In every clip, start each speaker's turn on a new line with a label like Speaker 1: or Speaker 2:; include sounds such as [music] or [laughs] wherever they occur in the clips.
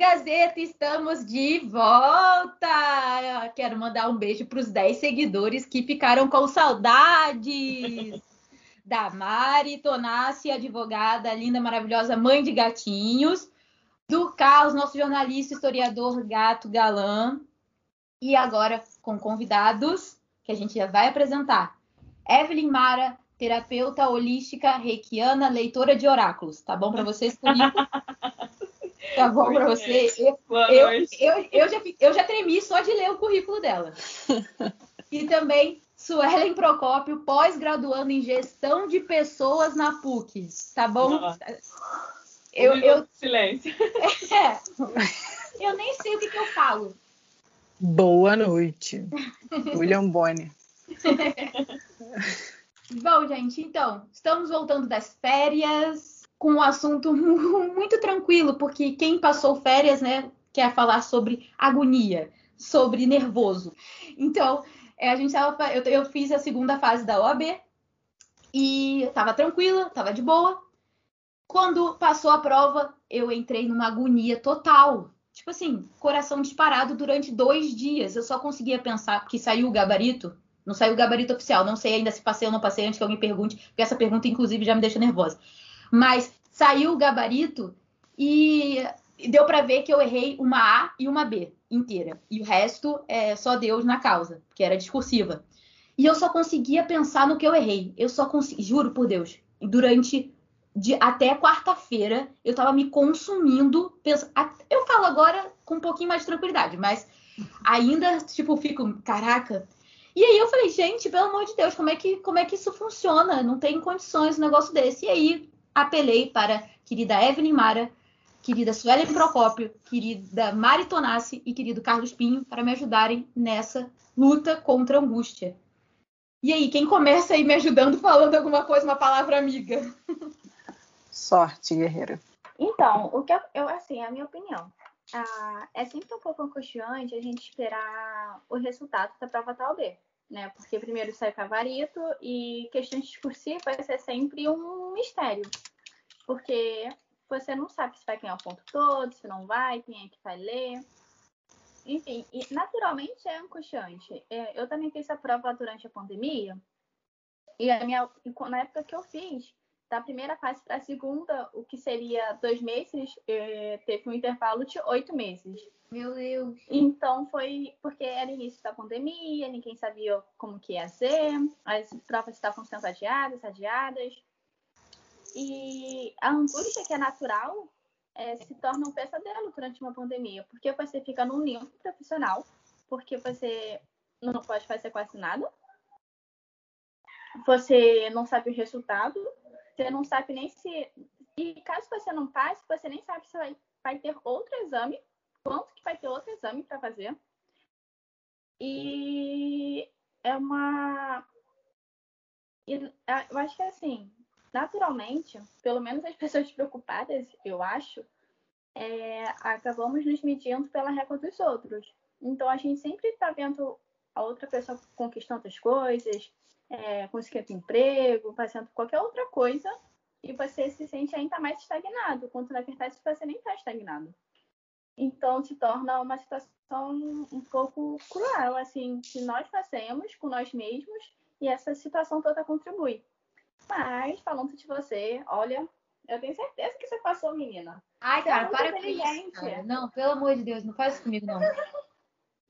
Speaker 1: Gazeta, estamos de volta! Quero mandar um beijo para os 10 seguidores que ficaram com saudades [laughs] da Mari Tonassi, advogada linda, maravilhosa, mãe de gatinhos, do Carlos, nosso jornalista, historiador, gato, galã, e agora com convidados que a gente já vai apresentar. Evelyn Mara, terapeuta holística reikiana, leitora de oráculos. Tá bom para vocês comigo? [laughs] Tá bom para você? Eu, eu, eu, eu, já, eu já tremi só de ler o currículo dela. [laughs] E também Suelen Procópio, pós-graduando em gestão de pessoas na PUC. Tá bom?
Speaker 2: Eu, eu... Silêncio. [laughs] [laughs]
Speaker 1: É, eu nem sei o que, que eu falo.
Speaker 3: Boa noite. William Bonner.
Speaker 1: Bom, gente, então, estamos voltando das férias com um assunto [laughs] muito tranquilo, porque quem passou férias, né, quer falar sobre agonia, sobre nervoso. Então, é, a gente tava, eu, eu fiz a segunda fase da OAB e estava tranquila, estava de boa. Quando passou a prova, eu entrei numa agonia total. Tipo assim, coração disparado durante dois dias. Eu só conseguia pensar, porque saiu o gabarito. Não saiu o gabarito oficial. Não sei ainda se passei ou não passei antes que alguém pergunte, porque essa pergunta, inclusive, já me deixa nervosa. Mas saiu o gabarito e deu para ver que eu errei uma A e uma B inteira. E o resto é só Deus na causa, que era discursiva. E eu só conseguia pensar no que eu errei. Eu só consegui, juro por Deus, durante de até quarta-feira eu tava me consumindo. Pensa, eu falo agora com um pouquinho mais de tranquilidade, mas ainda, tipo, fico, caraca. E aí eu falei, gente, pelo amor de Deus, como é que, como é que isso funciona? Não tem condições um negócio desse. E aí apelei para querida Evelyn Mara, querida Suelen Procópio, querida Mari Tonassi e querido Carlos Pinho para me ajudarem nessa luta contra a angústia. E aí, quem começa aí me ajudando falando alguma coisa, uma palavra amiga?
Speaker 3: Sorte, guerreira.
Speaker 4: Então, o que eu, eu assim, a minha opinião. Ah, é sempre um pouco angustiante a gente esperar o resultado da prova tal B, né? Porque primeiro sai o gabarito e questões discursivas ser sempre um mistério. Porque você não sabe se vai ganhar o ponto todo, se não vai, quem é que vai ler. Enfim, e naturalmente é angustiante. É, eu também fiz a prova durante a pandemia, e a minha, na época que eu fiz, da primeira fase para a segunda, o que seria dois meses, é, teve um intervalo de oito meses.
Speaker 1: Meu Deus!
Speaker 4: Então foi porque era início da pandemia, ninguém sabia como que ia ser, as provas estavam sendo adiadas, adiadas. E a angústia que é natural é, se torna um pesadelo durante uma pandemia, porque você fica num limbo profissional, porque você não pode fazer quase nada, você não sabe o resultado, você não sabe nem se. E caso você não passe, você nem sabe se vai, vai ter outro exame, quanto que vai ter outro exame para fazer. E é uma. Eu acho que é assim, naturalmente, pelo menos as [laughs] pessoas preocupadas, eu acho, é, acabamos nos medindo pela régua dos outros. Então a gente sempre está vendo a outra pessoa conquistando outras coisas, é, conseguindo emprego, fazendo qualquer outra coisa, e você se sente ainda mais estagnado, quando na verdade você nem está estagnado. Então se torna uma situação um pouco cruel, assim, que nós fazemos com nós mesmos e essa situação toda contribui. Mas, falando de você, olha, eu tenho certeza que você passou, menina.
Speaker 1: Ai, cara, é para com isso. Cara. Não, pelo amor de Deus, não faz isso comigo, não.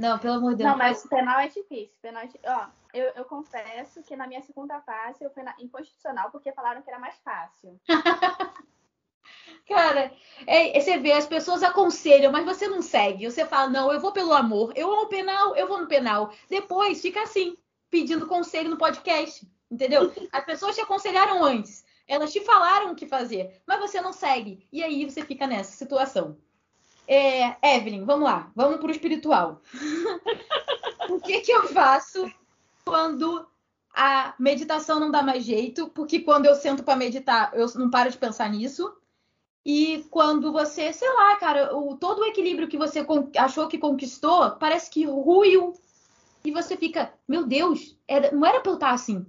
Speaker 1: Não, pelo amor de Deus.
Speaker 4: Não, mas penal é difícil. Penal é... Ó, eu, eu confesso que na minha segunda fase eu fui na... inconstitucional porque falaram que era mais fácil. [laughs]
Speaker 1: Cara, é, você vê, as pessoas aconselham, mas você não segue. Você fala, não, eu vou pelo amor. Eu amo penal, eu vou no penal. Depois fica assim, pedindo conselho no podcast. Entendeu? [laughs] As pessoas te aconselharam antes. Elas te falaram o que fazer, mas você não segue. E aí você fica nessa situação. É, Evelyn, vamos lá. Vamos para o espiritual. [laughs] o que, que eu faço quando a meditação não dá mais jeito? Porque quando eu sento para meditar, eu não paro de pensar nisso. E quando você, sei lá, cara, o, todo o equilíbrio que você achou que conquistou parece que ruiu. E você fica, meu Deus, era, não era pra eu estar assim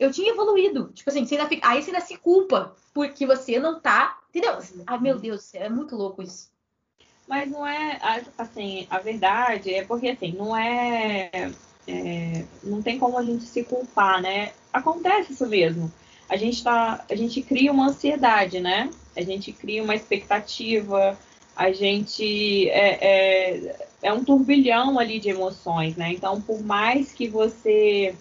Speaker 1: eu tinha evoluído. Tipo assim, você ainda fica, aí você ainda se culpa porque você não tá. Entendeu? Ai, meu Deus, é muito louco isso.
Speaker 2: Mas não é, assim, a verdade é porque, assim, não é, é não tem como a gente se culpar, né? Acontece isso mesmo. A gente tá, a gente cria uma ansiedade, né? A gente cria uma expectativa, a gente é, é, é um turbilhão ali de emoções, né? Então, por mais que você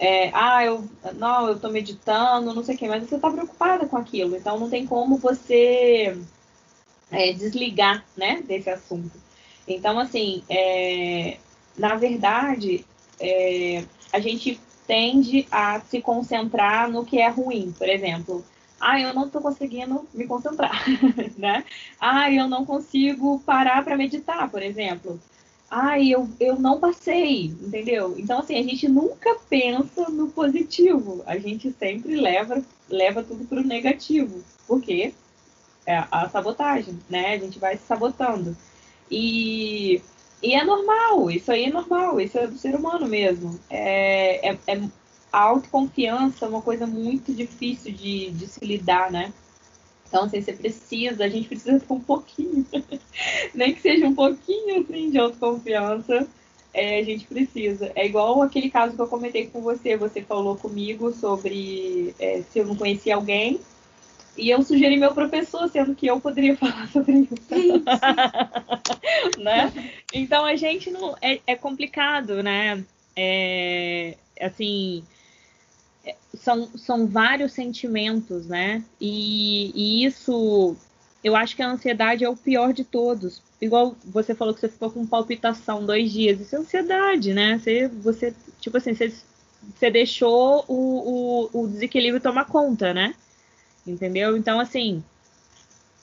Speaker 2: é, ah, eu não, eu tô meditando, não sei o quê, mas você tá preocupada com aquilo, então não tem como você é, desligar né, desse assunto. Então, assim, é, na verdade, é, a gente tende a se concentrar no que é ruim. Por exemplo, ah, eu não estou conseguindo me concentrar, [laughs] né? Ah, eu não consigo parar para meditar, por exemplo. Ah, eu, eu não passei, entendeu? Então, assim, a gente nunca pensa no positivo. A gente sempre leva, leva tudo para o negativo. Por quê? É a sabotagem, né? A gente vai se sabotando. E, e é normal, isso aí é normal, isso é do ser humano mesmo. É, é, é a autoconfiança é uma coisa muito difícil de, de se lidar, né? Então, assim, você precisa, a gente precisa ter um pouquinho, [laughs] nem que seja um pouquinho, assim, de autoconfiança, é, a gente precisa. É igual aquele caso que eu comentei com você, você falou comigo sobre é, se eu não conhecia alguém, e eu sugeri meu professor, sendo que eu poderia [laughs] falar sobre isso. Sim, sim. [laughs] né? Então a gente não. É, é complicado, né? É, assim. É, são, são vários sentimentos, né? E, e isso. Eu acho que a ansiedade é o pior de todos. Igual você falou que você ficou com palpitação dois dias. Isso é ansiedade, né? Você, você tipo assim, você, você deixou o, o, o desequilíbrio tomar conta, né? Entendeu? Então, assim,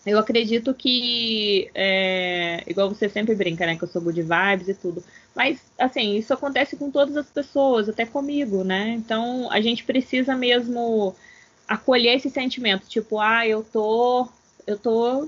Speaker 2: eu acredito que, é, igual você sempre brinca, né, que eu sou good vibes e tudo, mas, assim, isso acontece com todas as pessoas, até comigo, né? Então, a gente precisa mesmo acolher esse sentimento, tipo, ah, eu tô, eu tô,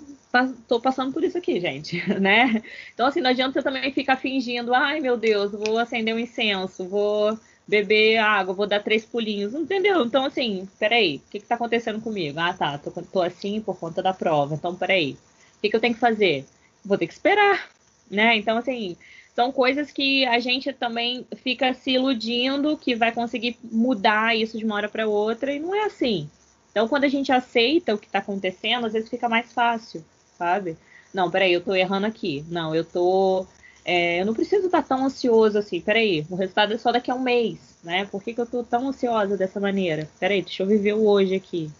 Speaker 2: tô passando por isso aqui, gente, [laughs] né? Então, assim, não adianta você também ficar fingindo, ai, meu Deus, vou acender um incenso, vou beber água, vou dar três pulinhos, entendeu? Então, assim, peraí, o que, que tá acontecendo comigo? Ah, tá, tô, tô assim por conta da prova, então peraí, o que, que eu tenho que fazer? Vou ter que esperar, né? Então, assim, são coisas que a gente também fica se iludindo que vai conseguir mudar isso de uma hora para outra, e não é assim. Então, quando a gente aceita o que está acontecendo, às vezes fica mais fácil, sabe? Não, peraí, eu tô errando aqui. Não, eu tô é, eu não preciso estar tão ansioso assim. Peraí, o resultado é só daqui a um mês, né? Por que, que eu tô tão ansiosa dessa maneira? Peraí, deixa eu viver o hoje aqui.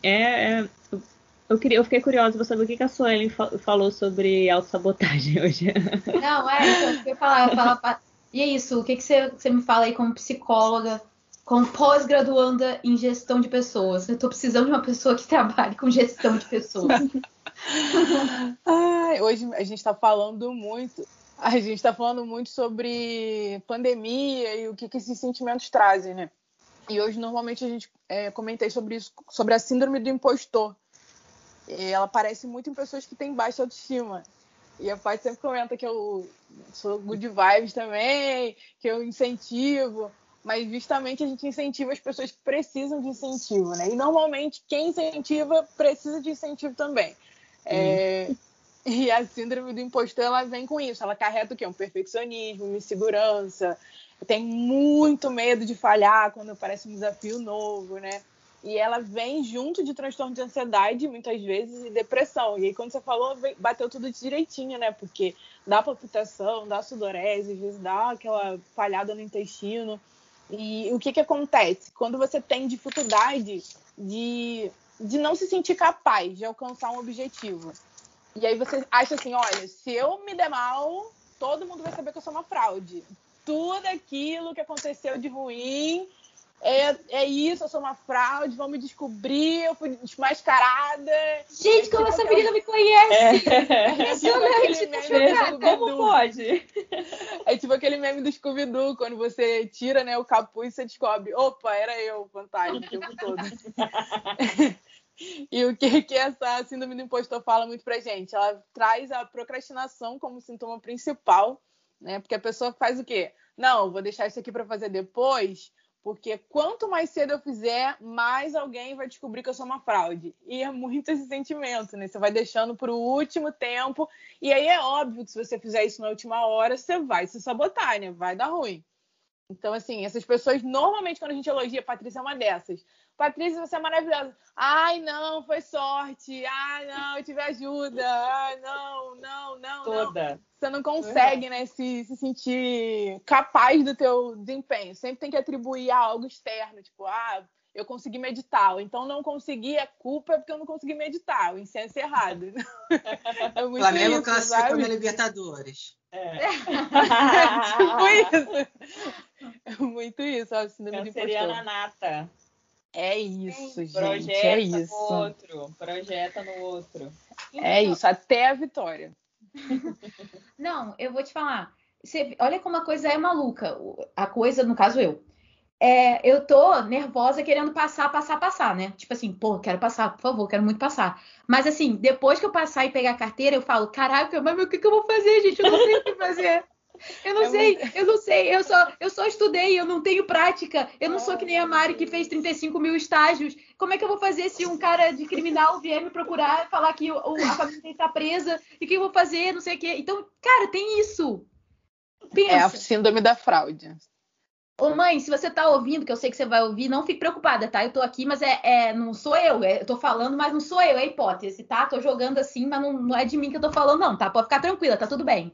Speaker 2: É, é eu, queria, eu fiquei curiosa para saber o que, que a Suelen falou sobre autossabotagem [laughs] hoje.
Speaker 1: Não, é, eu queria falar, falar, E é isso, o que, que você, você me fala aí como psicóloga, como pós-graduanda em gestão de pessoas? Eu estou precisando de uma pessoa que trabalhe com gestão de pessoas. [laughs] [laughs]
Speaker 3: Ai, hoje a gente está falando muito. A gente está falando muito sobre pandemia e o que, que esses sentimentos trazem, né? E hoje, normalmente, a gente é, comentei sobre isso, sobre a síndrome do impostor. E ela aparece muito em pessoas que têm baixa autoestima. E a pai sempre comenta que eu sou good vibes também, que eu incentivo, mas justamente a gente incentiva as pessoas que precisam de incentivo, né? E normalmente quem incentiva precisa de incentivo também. É, [laughs] e a síndrome do impostor, ela vem com isso. Ela carrega o quê? Um perfeccionismo, uma insegurança. Tem muito medo de falhar quando aparece um desafio novo, né? E ela vem junto de transtorno de ansiedade, muitas vezes, e depressão. E aí, quando você falou, bateu tudo direitinho, né? Porque dá palpitação, dá sudorese, às vezes dá aquela falhada no intestino. E o que, que acontece? Quando você tem dificuldade de de não se sentir capaz de alcançar um objetivo. E aí você acha assim, olha, se eu me der mal, todo mundo vai saber que eu sou uma fraude. Tudo aquilo que aconteceu de ruim é, é isso, eu sou uma fraude, vão me descobrir, eu fui desmascarada.
Speaker 1: Gente, é, como tipo essa menina me conhece! É,
Speaker 2: Impressionante, é, tá Como pode?
Speaker 3: É tipo aquele meme do Scooby-Doo, quando você tira né, o capuz e você descobre, opa, era eu, fantasma, o tempo todo. [laughs] [laughs] E o que, que essa síndrome do impostor fala muito pra gente? Ela traz a procrastinação como sintoma principal, né? Porque a pessoa faz o quê? Não, vou deixar isso aqui para fazer depois, Porque quanto mais cedo eu fizer, mais alguém vai descobrir que eu sou uma fraude. E é muito esse sentimento, né? Você vai deixando para o último tempo. E aí é óbvio que se você fizer isso na última hora, você vai se sabotar, né? Vai dar ruim. Então, assim, essas pessoas, normalmente, quando a gente elogia, Patrícia é uma dessas. Patrícia, você é maravilhosa. Ai, não, foi sorte. Ai, não, eu tive ajuda. Ai, não, não, não.
Speaker 2: Toda.
Speaker 3: Não. Você não consegue, né, se, se sentir capaz do teu desempenho. Sempre tem que atribuir a algo externo, tipo, ah, eu consegui meditar. Ou então não consegui, a culpa é porque eu não consegui meditar. O incenso é errado. [laughs]
Speaker 5: É muito Flamengo isso, classificou na Libertadores.
Speaker 2: É. [laughs]
Speaker 3: é tipo isso. É muito isso, ó, síndrome
Speaker 2: Canceriana nata.
Speaker 3: É isso, gente.
Speaker 2: Projeta
Speaker 3: é isso.
Speaker 2: no outro. Projeta no outro.
Speaker 3: É isso, até a vitória. [laughs]
Speaker 1: Não, eu vou te falar. Você, olha como a coisa é maluca. A coisa, no caso eu. É, eu tô nervosa querendo passar, passar, passar, né? Tipo assim, pô, quero passar, por favor, quero muito passar. Mas assim, depois que eu passar e pegar a carteira, eu falo, caraca, mas o que, que eu vou fazer, gente? Eu não sei o que fazer. Eu não é sei, muito... eu não sei, eu só, eu só estudei, eu não tenho prática, eu não sou que nem a Mari que fez 35 mil estágios. Como é que eu vou fazer se um cara de criminal vier me procurar e falar que o, a família está presa e o que eu vou fazer, não sei o quê. Então, cara, tem isso.
Speaker 3: Pensa. É a síndrome da fraude.
Speaker 1: Ô mãe, se você tá ouvindo, que eu sei que você vai ouvir, não fique preocupada, tá? Eu tô aqui, mas é, é não sou eu. É, eu tô falando, mas não sou eu, é hipótese, tá? Tô jogando assim, mas não, não é de mim que eu tô falando, não, tá? Pode ficar tranquila, tá tudo bem.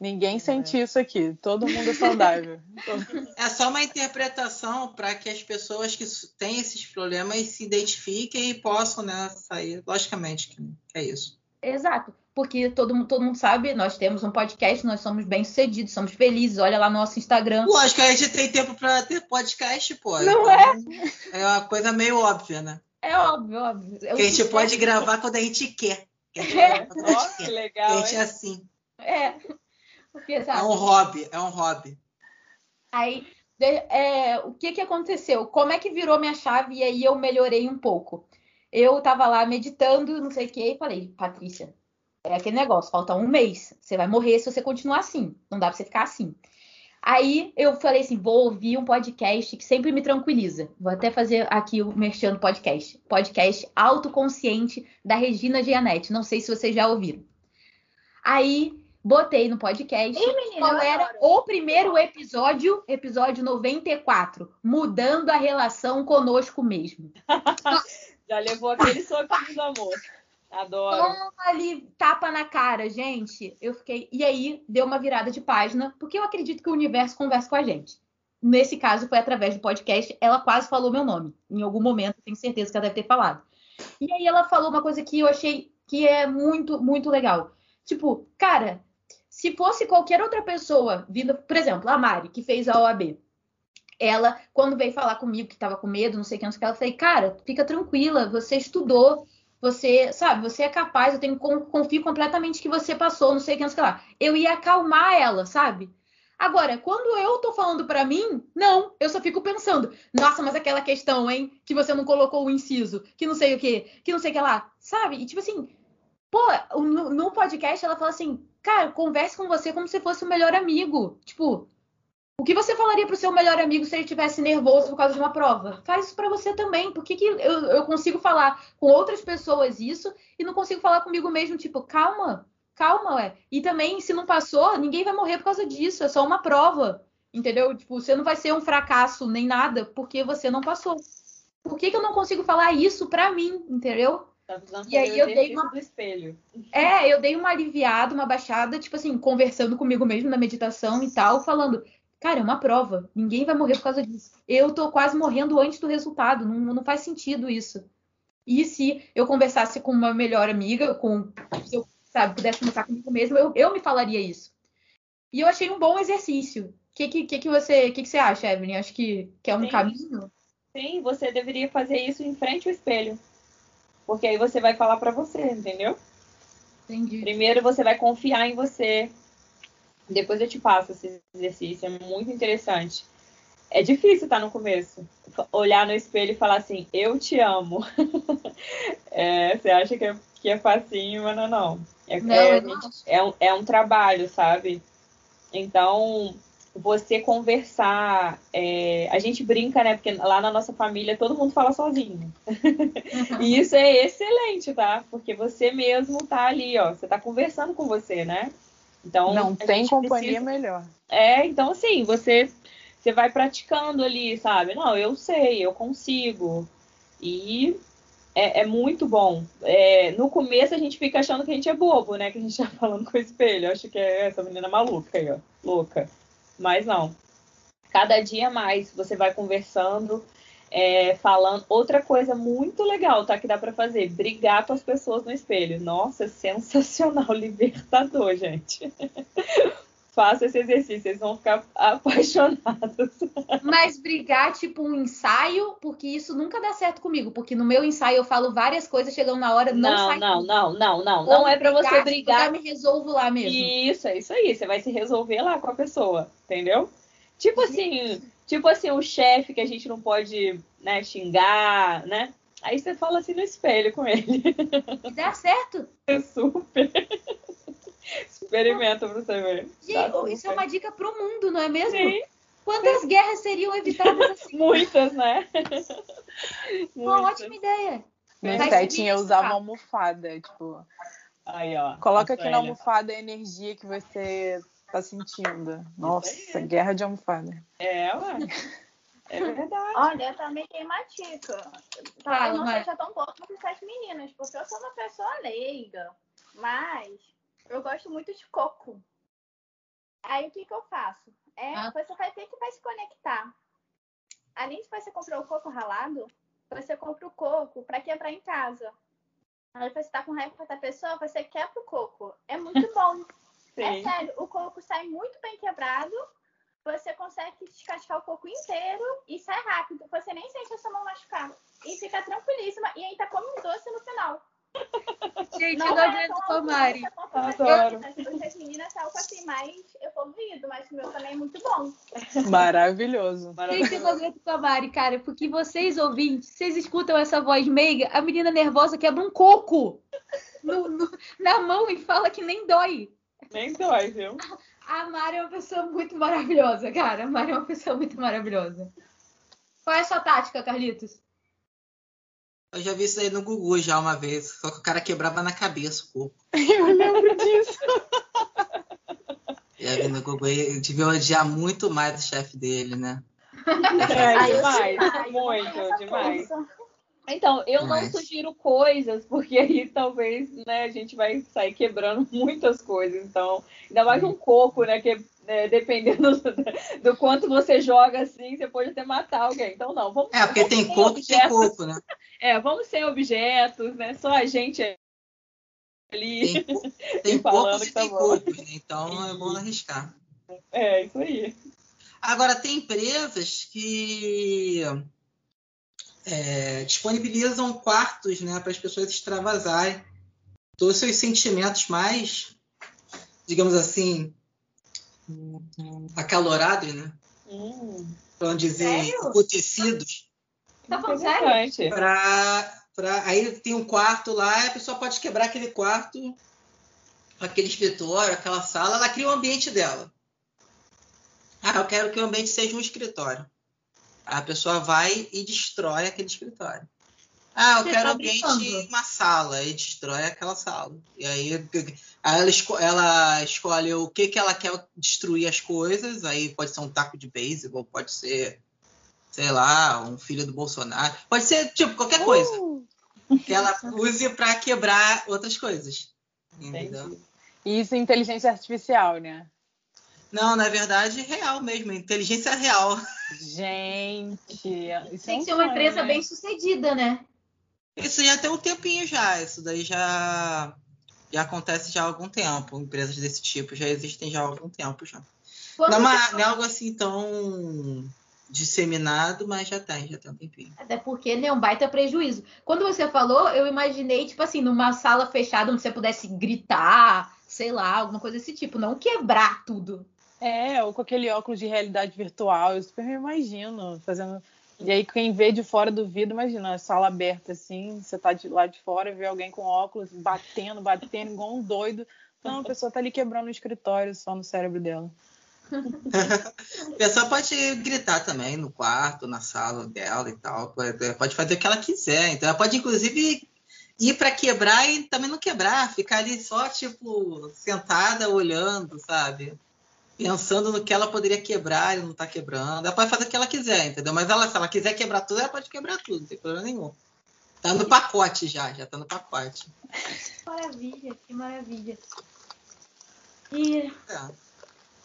Speaker 3: Ninguém sente é. isso aqui, todo mundo é saudável. [laughs]
Speaker 5: é só uma interpretação para que as pessoas que têm esses problemas se identifiquem e possam né, sair. Logicamente que é isso.
Speaker 1: Exato, porque todo, todo mundo sabe, nós temos um podcast, nós somos bem-sucedidos, somos felizes, olha lá no nosso Instagram.
Speaker 5: Lógico, a gente tem tempo para ter podcast, pô.
Speaker 1: Não então, é?
Speaker 5: É uma coisa meio óbvia, né?
Speaker 1: É óbvio, óbvio.
Speaker 5: Que a gente pode [laughs] gravar quando a gente quer.
Speaker 2: Que a gente é. Nossa, que legal.
Speaker 5: A gente é assim.
Speaker 1: É. Porque,
Speaker 5: sabe? É um hobby, é um hobby.
Speaker 1: Aí, é, o que que aconteceu? Como é que virou minha chave e aí eu melhorei um pouco? Eu tava lá meditando, não sei o que, e falei, Patrícia, é aquele negócio, falta um mês, você vai morrer se você continuar assim, não dá pra você ficar assim. Aí eu falei assim, vou ouvir um podcast que sempre me tranquiliza. Vou até fazer aqui o mexendo podcast. Podcast Autoconsciente da Regina Gianetti. Não sei se vocês já ouviram. Aí botei no podcast
Speaker 4: Ei, menina,
Speaker 1: qual era o primeiro episódio, episódio 94, mudando a relação conosco mesmo. [laughs]
Speaker 2: Já levou aquele soquinho do amor. Adoro.
Speaker 1: Toma ali, tapa na cara, gente. Eu fiquei. E aí, deu uma virada de página, porque eu acredito que o universo conversa com a gente. Nesse caso, foi através do podcast. Ela quase falou meu nome. Em algum momento, tenho certeza que ela deve ter falado. E aí, ela falou uma coisa que eu achei que é muito, muito legal. Tipo, cara, se fosse qualquer outra pessoa vindo, por exemplo, a Mari, que fez a OAB, ela, quando veio falar comigo que estava com medo, não sei o que, não sei o que, ela falei, cara, fica tranquila, você estudou, você, sabe, você é capaz, eu tenho confio completamente que você passou, não sei o que, não sei o que lá. Eu ia acalmar ela, sabe? Agora, quando eu tô falando para mim, não, eu só fico pensando, nossa, mas aquela questão, hein, que você não colocou o inciso, que não sei o que, que não sei o que lá, sabe? E tipo assim, pô, no, no podcast ela fala assim, cara, converse com você como se fosse o melhor amigo. Tipo, o que você falaria pro seu melhor amigo se ele estivesse nervoso por causa de uma prova? Faz isso para você também. Por que, que eu, eu, consigo falar com outras pessoas isso e não consigo falar comigo mesmo? Tipo, calma, calma, ué. E também, se não passou, ninguém vai morrer por causa disso. É só uma prova. Entendeu? Tipo, você não vai ser um fracasso nem nada porque você não passou. Por que, que eu não consigo falar isso pra mim? Entendeu?
Speaker 2: E aí eu dei uma do espelho.
Speaker 1: É, eu dei uma aliviada, uma baixada, tipo assim, conversando comigo mesmo na meditação e tal, falando, cara, é uma prova, ninguém vai morrer por causa disso. Eu tô quase morrendo antes do resultado, não, não faz sentido isso. E se eu conversasse com uma melhor amiga, com se eu sabe, pudesse conversar comigo mesmo, eu, eu me falaria isso. E eu achei um bom exercício. O que, que, que, você, que, que você acha, Evelyn? Acho que, que é um
Speaker 2: Sim.
Speaker 1: caminho?
Speaker 2: Sim, você deveria fazer isso em frente ao espelho. Porque aí você vai falar para você, entendeu?
Speaker 1: Entendi.
Speaker 2: Primeiro você vai confiar em você. Depois eu te passo esse exercício, é muito interessante. É difícil estar tá no começo. Olhar no espelho e falar assim, eu te amo. [laughs] é, você acha que é, que é facinho, mas não, não. É,
Speaker 1: não,
Speaker 2: é, é, um, é um trabalho, sabe? Então, você conversar. É, a gente brinca, né? Porque lá na nossa família todo mundo fala sozinho. [laughs] e isso é excelente, tá? Porque você mesmo tá ali, ó. Você tá conversando com você, né?
Speaker 3: Então, não tem companhia precisa... melhor.
Speaker 2: É, então assim, você você vai praticando ali, sabe? Não, eu sei, eu consigo. E é, é muito bom. É, no começo a gente fica achando que a gente é bobo, né? Que a gente tá falando com o espelho. Eu acho que é essa menina maluca aí, ó. Louca. Mas não. Cada dia mais você vai conversando, é, falando. Outra coisa muito legal, tá? Que dá para fazer: brigar com as pessoas no espelho. Nossa, [laughs] sensacional, libertador, gente. Faça esse exercício, vocês vão ficar [laughs] apaixonados.
Speaker 1: Mas brigar, tipo, um ensaio, porque isso nunca dá certo comigo. Porque no meu ensaio eu falo várias coisas, chegando na hora, não,
Speaker 2: não
Speaker 1: sai.
Speaker 2: Não, não, não, não. Não é para você brigar.
Speaker 1: Eu me resolvo lá mesmo.
Speaker 2: Isso, é isso aí. Você vai se resolver lá com a pessoa, entendeu? Tipo assim, tipo assim, o chefe que a gente não pode, né, xingar, né? Aí você fala assim no espelho com ele.
Speaker 1: E dá certo? [laughs]
Speaker 2: É super. Experimenta pra você ver.
Speaker 1: Gente, tá isso é uma dica pro mundo, não é mesmo? Sim. Quantas guerras seriam evitadas [laughs] assim?
Speaker 2: Muitas, né?
Speaker 1: Uma ótima ideia.
Speaker 3: Minha setinha usava uma almofada, tipo.
Speaker 2: Aí, ó.
Speaker 3: Coloca aqui na almofada a energia que você tá sentindo. Nossa, guerra de almofada.
Speaker 2: É, ué. É verdade.
Speaker 4: Olha, eu também tenho uma dica. Fala, eu não mas... seja tão boa quanto essas meninas, porque eu sou uma pessoa leiga. Mas eu gosto muito de coco. Aí o que, que eu faço? É, ah. Você vai ter que vai se conectar. Além de você comprar o coco ralado, você compra o coco para quebrar em casa. Aí você tá com raiva da pessoa, você quebra o coco. É muito [laughs] bom. é sério, o coco sai muito bem quebrado. Você consegue descascar o coco inteiro e sai rápido. Você nem sente a sua mão machucar. E fica tranquilíssima. E ainda come um doce no final.
Speaker 1: Gente, não, não adianta tomar.
Speaker 4: Adoro. As meninas são assim mais evoluído, mas o meu também é muito bom.
Speaker 3: Maravilhoso.
Speaker 1: Gente, eu aguento tomar, cara, porque vocês ouvintes, vocês escutam essa voz meiga, a menina nervosa quebra um coco no, no, na mão e fala que nem dói.
Speaker 2: Nem dói, viu?
Speaker 1: A Mari é uma pessoa muito maravilhosa, cara. A Mari é uma pessoa muito maravilhosa. Qual é a sua tática, Carlitos?
Speaker 5: Eu já vi isso aí no Gugu já uma vez, só que o cara quebrava na cabeça o corpo. [laughs]
Speaker 3: Eu lembro disso.
Speaker 5: Já vi no Gugu, ele devia odiar muito mais o chefe dele, né? [laughs]
Speaker 2: É, demais, muito, demais. Então, eu Mas... não sugiro coisas, porque aí [laughs] talvez né, a gente vai sair quebrando [laughs] muitas coisas. Então, ainda mais um coco, né? Que né, [laughs] dependendo do, do, quanto você joga assim, você pode até matar alguém. Então, não, vamos.
Speaker 5: É, porque
Speaker 2: vamos
Speaker 5: tem coco e tem coco, né?
Speaker 2: É, vamos sem objetos, né? Só a gente
Speaker 5: ali. Tem, tem cocos e tá tem cocos, né? Então é bom arriscar.
Speaker 2: É, isso aí.
Speaker 5: Agora, tem empresas que é, disponibilizam quartos né, para as pessoas extravasarem todos os seus sentimentos mais, digamos assim, acalorados, né? Hum. Para não dizer acontecidos.
Speaker 1: Tá falando sério?
Speaker 5: Pra, pra, aí tem um quarto lá, a pessoa pode quebrar aquele quarto, aquele escritório, aquela sala, ela cria o um ambiente dela. Ah, eu quero que o ambiente seja um escritório. A pessoa vai e destrói aquele escritório. Ah, eu Você quero tá ambiente uma sala e destrói aquela sala. E aí ela, esco ela escolhe o que, que ela quer destruir as coisas. Aí pode ser um taco de beisebol, pode ser, sei lá, um filho do Bolsonaro. Pode ser, tipo, qualquer coisa. Uh! Que ela use para quebrar outras coisas. Entendeu?
Speaker 3: E isso é inteligência artificial, né?
Speaker 5: Não, na verdade, real mesmo, inteligência real.
Speaker 3: Gente,
Speaker 1: isso tem que ser uma empresa né? bem sucedida, né?
Speaker 5: Isso já tem um tempinho já, isso daí já, já acontece já há algum tempo. Empresas desse tipo já existem já há algum tempo já. não, é uma, não é algo assim tão disseminado, mas já tem, já tem um tempinho.
Speaker 1: Até porque né, é um baita prejuízo. Quando você falou, eu imaginei, tipo assim, numa sala fechada onde você pudesse gritar, sei lá, alguma coisa desse tipo, não quebrar tudo.
Speaker 3: É, ou com aquele óculos de realidade virtual, eu super me imagino fazendo. E aí, quem vê de fora do vidro, imagina, a sala aberta assim, você tá de lá de fora, vê alguém com óculos batendo, batendo, igual um doido. Então, a pessoa tá ali quebrando o escritório só no cérebro dela. [laughs]
Speaker 5: a pessoa pode gritar também no quarto, na sala dela e tal. Pode fazer o que ela quiser. Então, ela pode, inclusive, ir para quebrar e também não quebrar, ficar ali só, tipo, sentada, olhando, sabe? Pensando no que ela poderia quebrar e não tá quebrando. Ela pode fazer o que ela quiser, entendeu? Mas ela, se ela quiser quebrar tudo, ela pode quebrar tudo, não tem problema nenhum. Tá no pacote já, já tá no pacote.
Speaker 1: Que maravilha, que maravilha. E. É.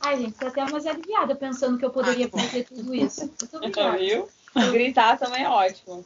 Speaker 1: Ai, gente, tô até mais aliviada pensando que eu poderia ah, fazer tudo isso. Muito [laughs] obrigada.
Speaker 2: Viu? Gritar também é ótimo.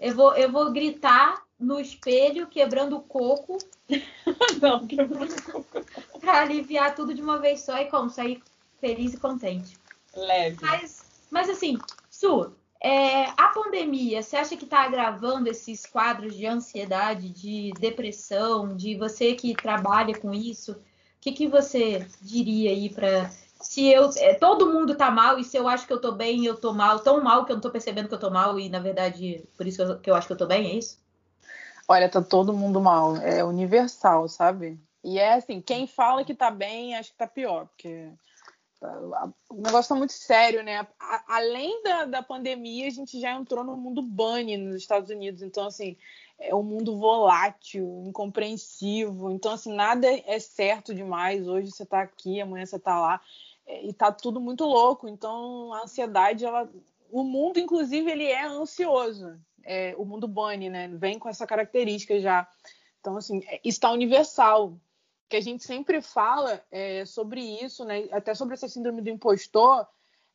Speaker 1: Eu vou, eu vou gritar no espelho, quebrando o coco. [laughs]
Speaker 2: Não, coco.
Speaker 1: pra aliviar tudo de uma vez só e como sair feliz e contente.
Speaker 2: Leve.
Speaker 1: Mas, mas assim, Su, é, a pandemia, você acha que está agravando esses quadros de ansiedade, de depressão, de você que trabalha com isso? O que, que você diria aí para se eu é, todo mundo tá mal e se eu acho que eu tô bem, eu tô mal, tão mal que eu não tô percebendo que eu tô mal e na verdade por isso que eu, que eu acho que eu tô bem, é isso?
Speaker 3: Olha, tá todo mundo mal, é universal, sabe? E é assim, quem fala que tá bem, acho que tá pior, porque o negócio tá muito sério, né? Além da, da pandemia, a gente já entrou no mundo bunny nos Estados Unidos. Então, assim, é um mundo volátil, incompreensivo. Então, assim, nada é certo demais. Hoje você tá aqui, amanhã você tá lá. É, e tá tudo muito louco. Então, a ansiedade, ela... O mundo, inclusive, ele é ansioso. É, o mundo bunny, né? Vem com essa característica já. Então, assim, está é, universal que a gente sempre fala é, sobre isso, né? Até sobre essa síndrome do impostor,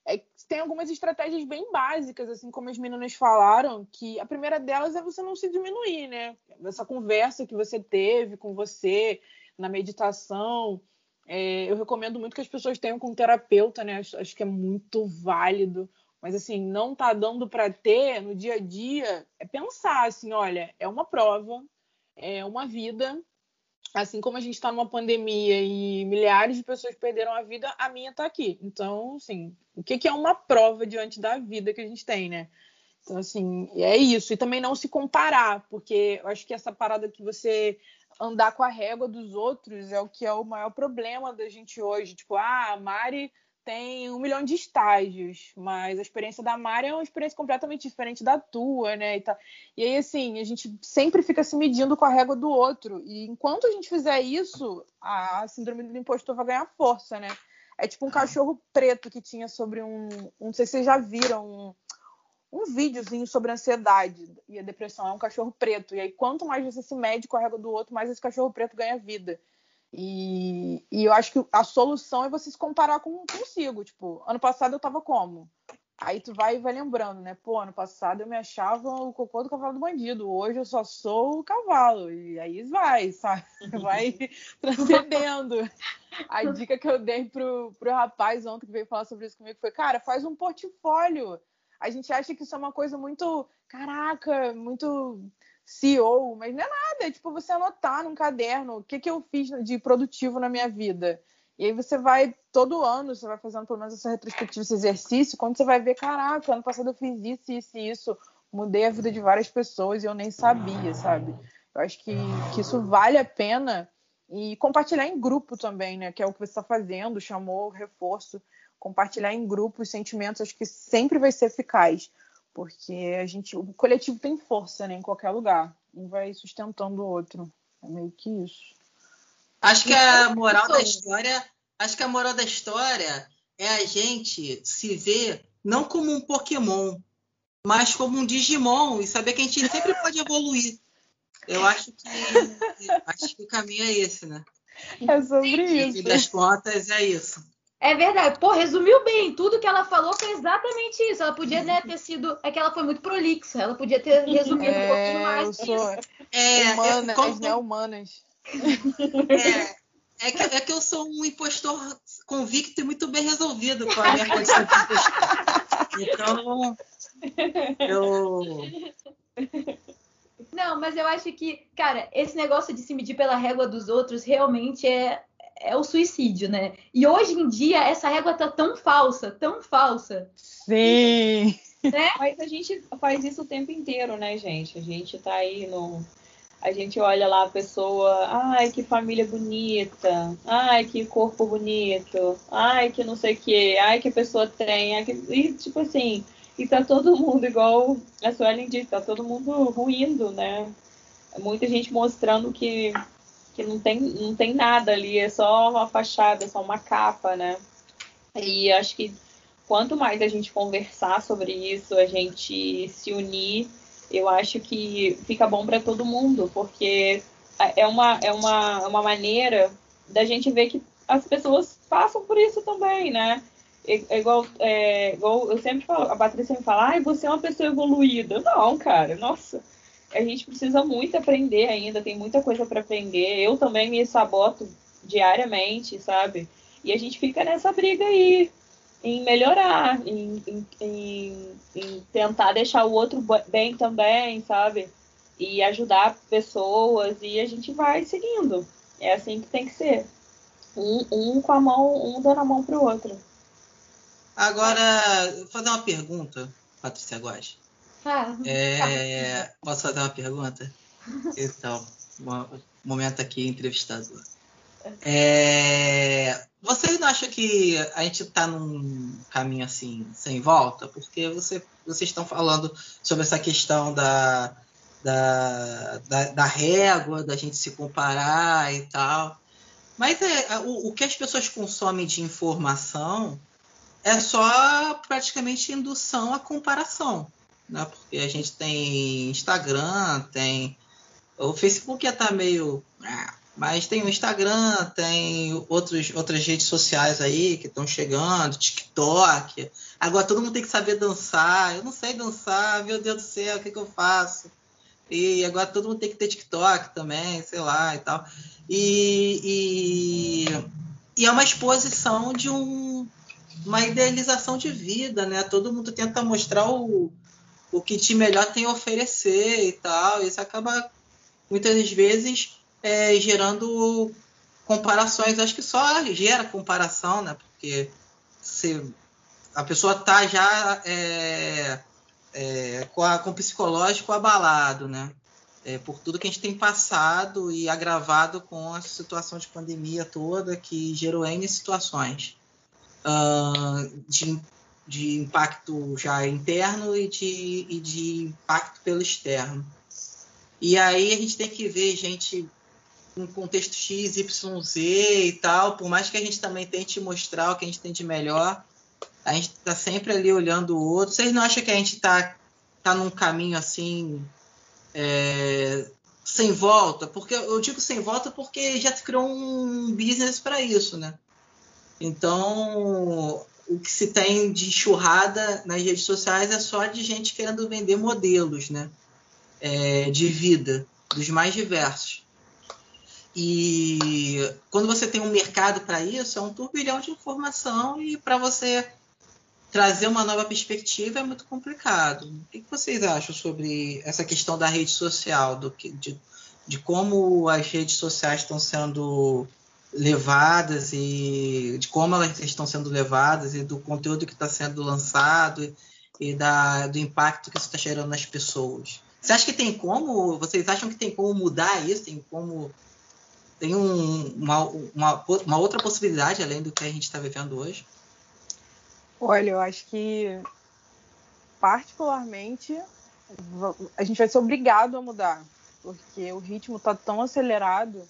Speaker 3: é tem algumas estratégias bem básicas, assim como as meninas falaram, que a primeira delas é você não se diminuir, né? Essa conversa que você teve com você na meditação. É, eu recomendo muito que as pessoas tenham com um terapeuta, né? Acho, acho que é muito válido. Mas assim, não tá dando para ter no dia a dia, é pensar assim, olha, é uma prova, é uma vida, assim como a gente está numa pandemia e milhares de pessoas perderam a vida, a minha está aqui. Então, assim, o que, que, é uma prova diante da vida que a gente tem, né? Então, assim, é isso. E também não se comparar, porque eu acho que essa parada que você andar com a régua dos outros é o que é o maior problema da gente hoje. Tipo, ah, a Mari tem um milhão de estágios, mas a experiência da Mari é uma experiência completamente diferente da tua, né? E, tá... e aí, assim, a gente sempre fica se medindo com a régua do outro. E enquanto a gente fizer isso, a síndrome do impostor vai ganhar força, né? É tipo um cachorro preto que tinha sobre um. Não sei se vocês já viram um, um videozinho sobre ansiedade e a depressão. É um cachorro preto. E aí, quanto mais você se mede com a régua do outro, mais esse cachorro preto ganha vida. E, e, eu acho que a solução é você se comparar com consigo. Tipo, ano passado eu tava como? Aí tu vai e vai lembrando, né? Pô, ano passado eu me achava o cocô do cavalo do bandido. Hoje eu só sou o cavalo. E aí vai, [laughs] sabe? Vai [laughs] transcendendo. A dica que eu dei pro, pro rapaz ontem que veio falar sobre isso comigo foi, cara, faz um portfólio. A gente acha que isso é uma coisa muito, caraca, muito CEO, mas não é nada, é tipo você anotar num caderno o que, que eu fiz de produtivo na minha vida. E aí você vai, todo ano, você vai fazendo pelo menos essa retrospectiva, esse exercício, quando você vai ver, caraca, ano passado eu fiz isso, isso e isso, mudei a vida de várias pessoas e eu nem sabia, sabe? Eu acho que, que isso vale a pena e compartilhar em grupo também, né? Que é o que você está fazendo, chamou reforço. Compartilhar em grupo os sentimentos, acho que sempre vai ser eficaz. Porque a gente, o coletivo tem força, né, em qualquer lugar. Um vai sustentando o outro. É meio que isso.
Speaker 5: Acho que a moral da história, acho que a moral da história é a gente se ver não como um Pokémon, mas como um Digimon e saber que a gente sempre pode evoluir. Eu acho que acho que o caminho é esse, né?
Speaker 3: É sobre isso.
Speaker 5: E das contas é isso.
Speaker 1: É verdade. Pô, resumiu bem. Tudo que ela falou foi exatamente isso. Ela podia né, ter sido. É que ela foi muito prolixa. Ela podia ter [laughs] resumido é, um pouquinho mais. Eu
Speaker 3: sou é, humanas, como... né? Humanas.
Speaker 5: É, é, que, é que eu sou um impostor convicto e muito bem resolvido com a minha [laughs] condição de impostor. Então, eu.
Speaker 1: Não, mas eu acho que, cara, esse negócio de se medir pela régua dos outros realmente é, é o suicídio, né? E hoje em dia essa régua tá tão falsa, tão falsa.
Speaker 3: Sim.
Speaker 2: Né? [laughs] Mas a gente faz isso o tempo inteiro, né, gente? A gente tá aí no a gente olha lá a pessoa, ai, que família bonita, ai, que corpo bonito, ai, que não sei o que, ai, que a pessoa tem, ai, que... e tipo assim, e tá todo mundo, igual a Suelen disse, tá todo mundo ruindo, né? Muita gente mostrando que, que não, tem, não tem nada ali, é só uma fachada, é só uma capa, né? E acho que quanto mais a gente conversar sobre isso, a gente se unir, eu acho que fica bom para todo mundo, porque é uma, é uma, uma maneira da gente ver que as pessoas passam por isso também, né? É igual, é, igual eu sempre falo, a Patrícia me fala, ah, você é uma pessoa evoluída. Não, cara, nossa, a gente precisa muito aprender ainda, tem muita coisa para aprender. Eu também me saboto diariamente, sabe? E a gente fica nessa briga aí, em melhorar, em, em, em, tentar deixar o outro bem também, sabe? E ajudar pessoas, e a gente vai seguindo. É assim que tem que ser. Um, um com a mão, um dando a mão pro outro.
Speaker 5: Agora, vou fazer uma pergunta, Patrícia Guas.
Speaker 1: Ah,
Speaker 5: É, [laughs] posso fazer uma pergunta? Então, um momento aqui entrevistador. É, vocês não acham que a gente está num caminho assim sem volta? Porque você, vocês estão falando sobre essa questão da, da, da, da régua, da gente se comparar e tal. Mas é, o, o que as pessoas consomem de informação é só praticamente indução à comparação. Né? Porque a gente tem Instagram, tem. O Facebook já tá meio. Ah, mas tem o Instagram, tem outros, outras redes sociais aí que estão chegando, TikTok. Agora todo mundo tem que saber dançar. Eu não sei dançar, meu Deus do céu, o que, que eu faço? E agora todo mundo tem que ter TikTok também, sei lá e tal. E, e, e é uma exposição de um, uma idealização de vida, né? Todo mundo tenta mostrar o, o que de melhor tem a oferecer e tal. Isso acaba muitas vezes é, gerando comparações. Acho que só gera comparação, né? Porque se a pessoa tá já é, é, com, a, com o psicológico abalado, né? É, por tudo que a gente tem passado e agravado com a situação de pandemia toda que gerou N situações uh, de, de impacto já interno e de, e de impacto pelo externo. E aí a gente tem que ver gente um contexto X, Y, Z e tal, por mais que a gente também tente mostrar o que a gente tem de melhor, a gente está sempre ali olhando o outro. Vocês não acham que a gente está tá num caminho assim é, sem volta? Porque eu digo sem volta porque já se criou um business para isso, né? Então, o que se tem de churrada nas redes sociais é só de gente querendo vender modelos, né? É, de vida, dos mais diversos. E quando você tem um mercado para isso, é um turbilhão de informação e para você trazer uma nova perspectiva é muito complicado. O que vocês acham sobre essa questão da rede social, do que, de, de como as redes sociais estão sendo levadas e de como elas estão sendo levadas e do conteúdo que está sendo lançado e, da, do impacto que isso está gerando nas pessoas. Você acha que tem como? Vocês acham que tem como mudar isso? Tem como tem um, uma, uma, uma, outra possibilidade além do que a gente está vivendo hoje?
Speaker 3: Olha, eu acho que particularmente a gente vai ser obrigado a mudar, porque o ritmo está tão acelerado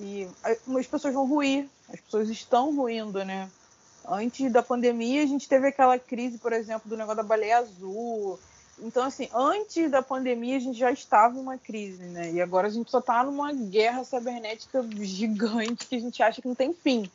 Speaker 3: e as pessoas vão ruir, as pessoas estão ruindo, né? Antes da pandemia, a gente teve aquela crise, por exemplo, do negócio da baleia azul, então, assim, antes da pandemia a gente já estava em uma crise, né? E agora a gente só está numa guerra cibernética gigante que a gente acha que não tem fim.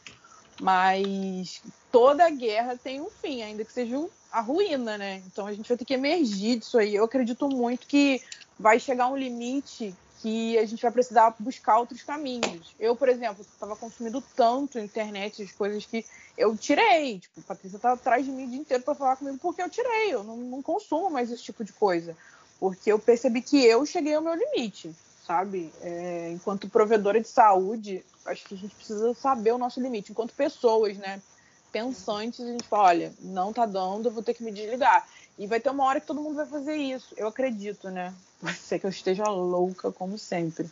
Speaker 3: Mas toda guerra tem um fim, ainda que seja a ruína, né? Então a gente vai ter que emergir disso aí. Eu acredito muito que vai chegar um limite que a gente vai precisar buscar outros caminhos. Eu, por exemplo, estava consumindo tanto internet, as coisas que eu tirei. Tipo, a Patrícia tá atrás de mim o dia inteiro para falar comigo porque eu tirei. Eu não, não, consumo mais esse tipo de coisa. Porque eu percebi que eu cheguei ao meu limite, sabe? É, enquanto provedora de saúde, acho que a gente precisa saber o nosso limite. Enquanto pessoas, né? Pensantes, a gente fala, olha, não tá dando, eu vou ter que me desligar. E vai ter uma hora que todo mundo vai fazer isso. Eu acredito, né? Pode ser que eu esteja louca, como sempre.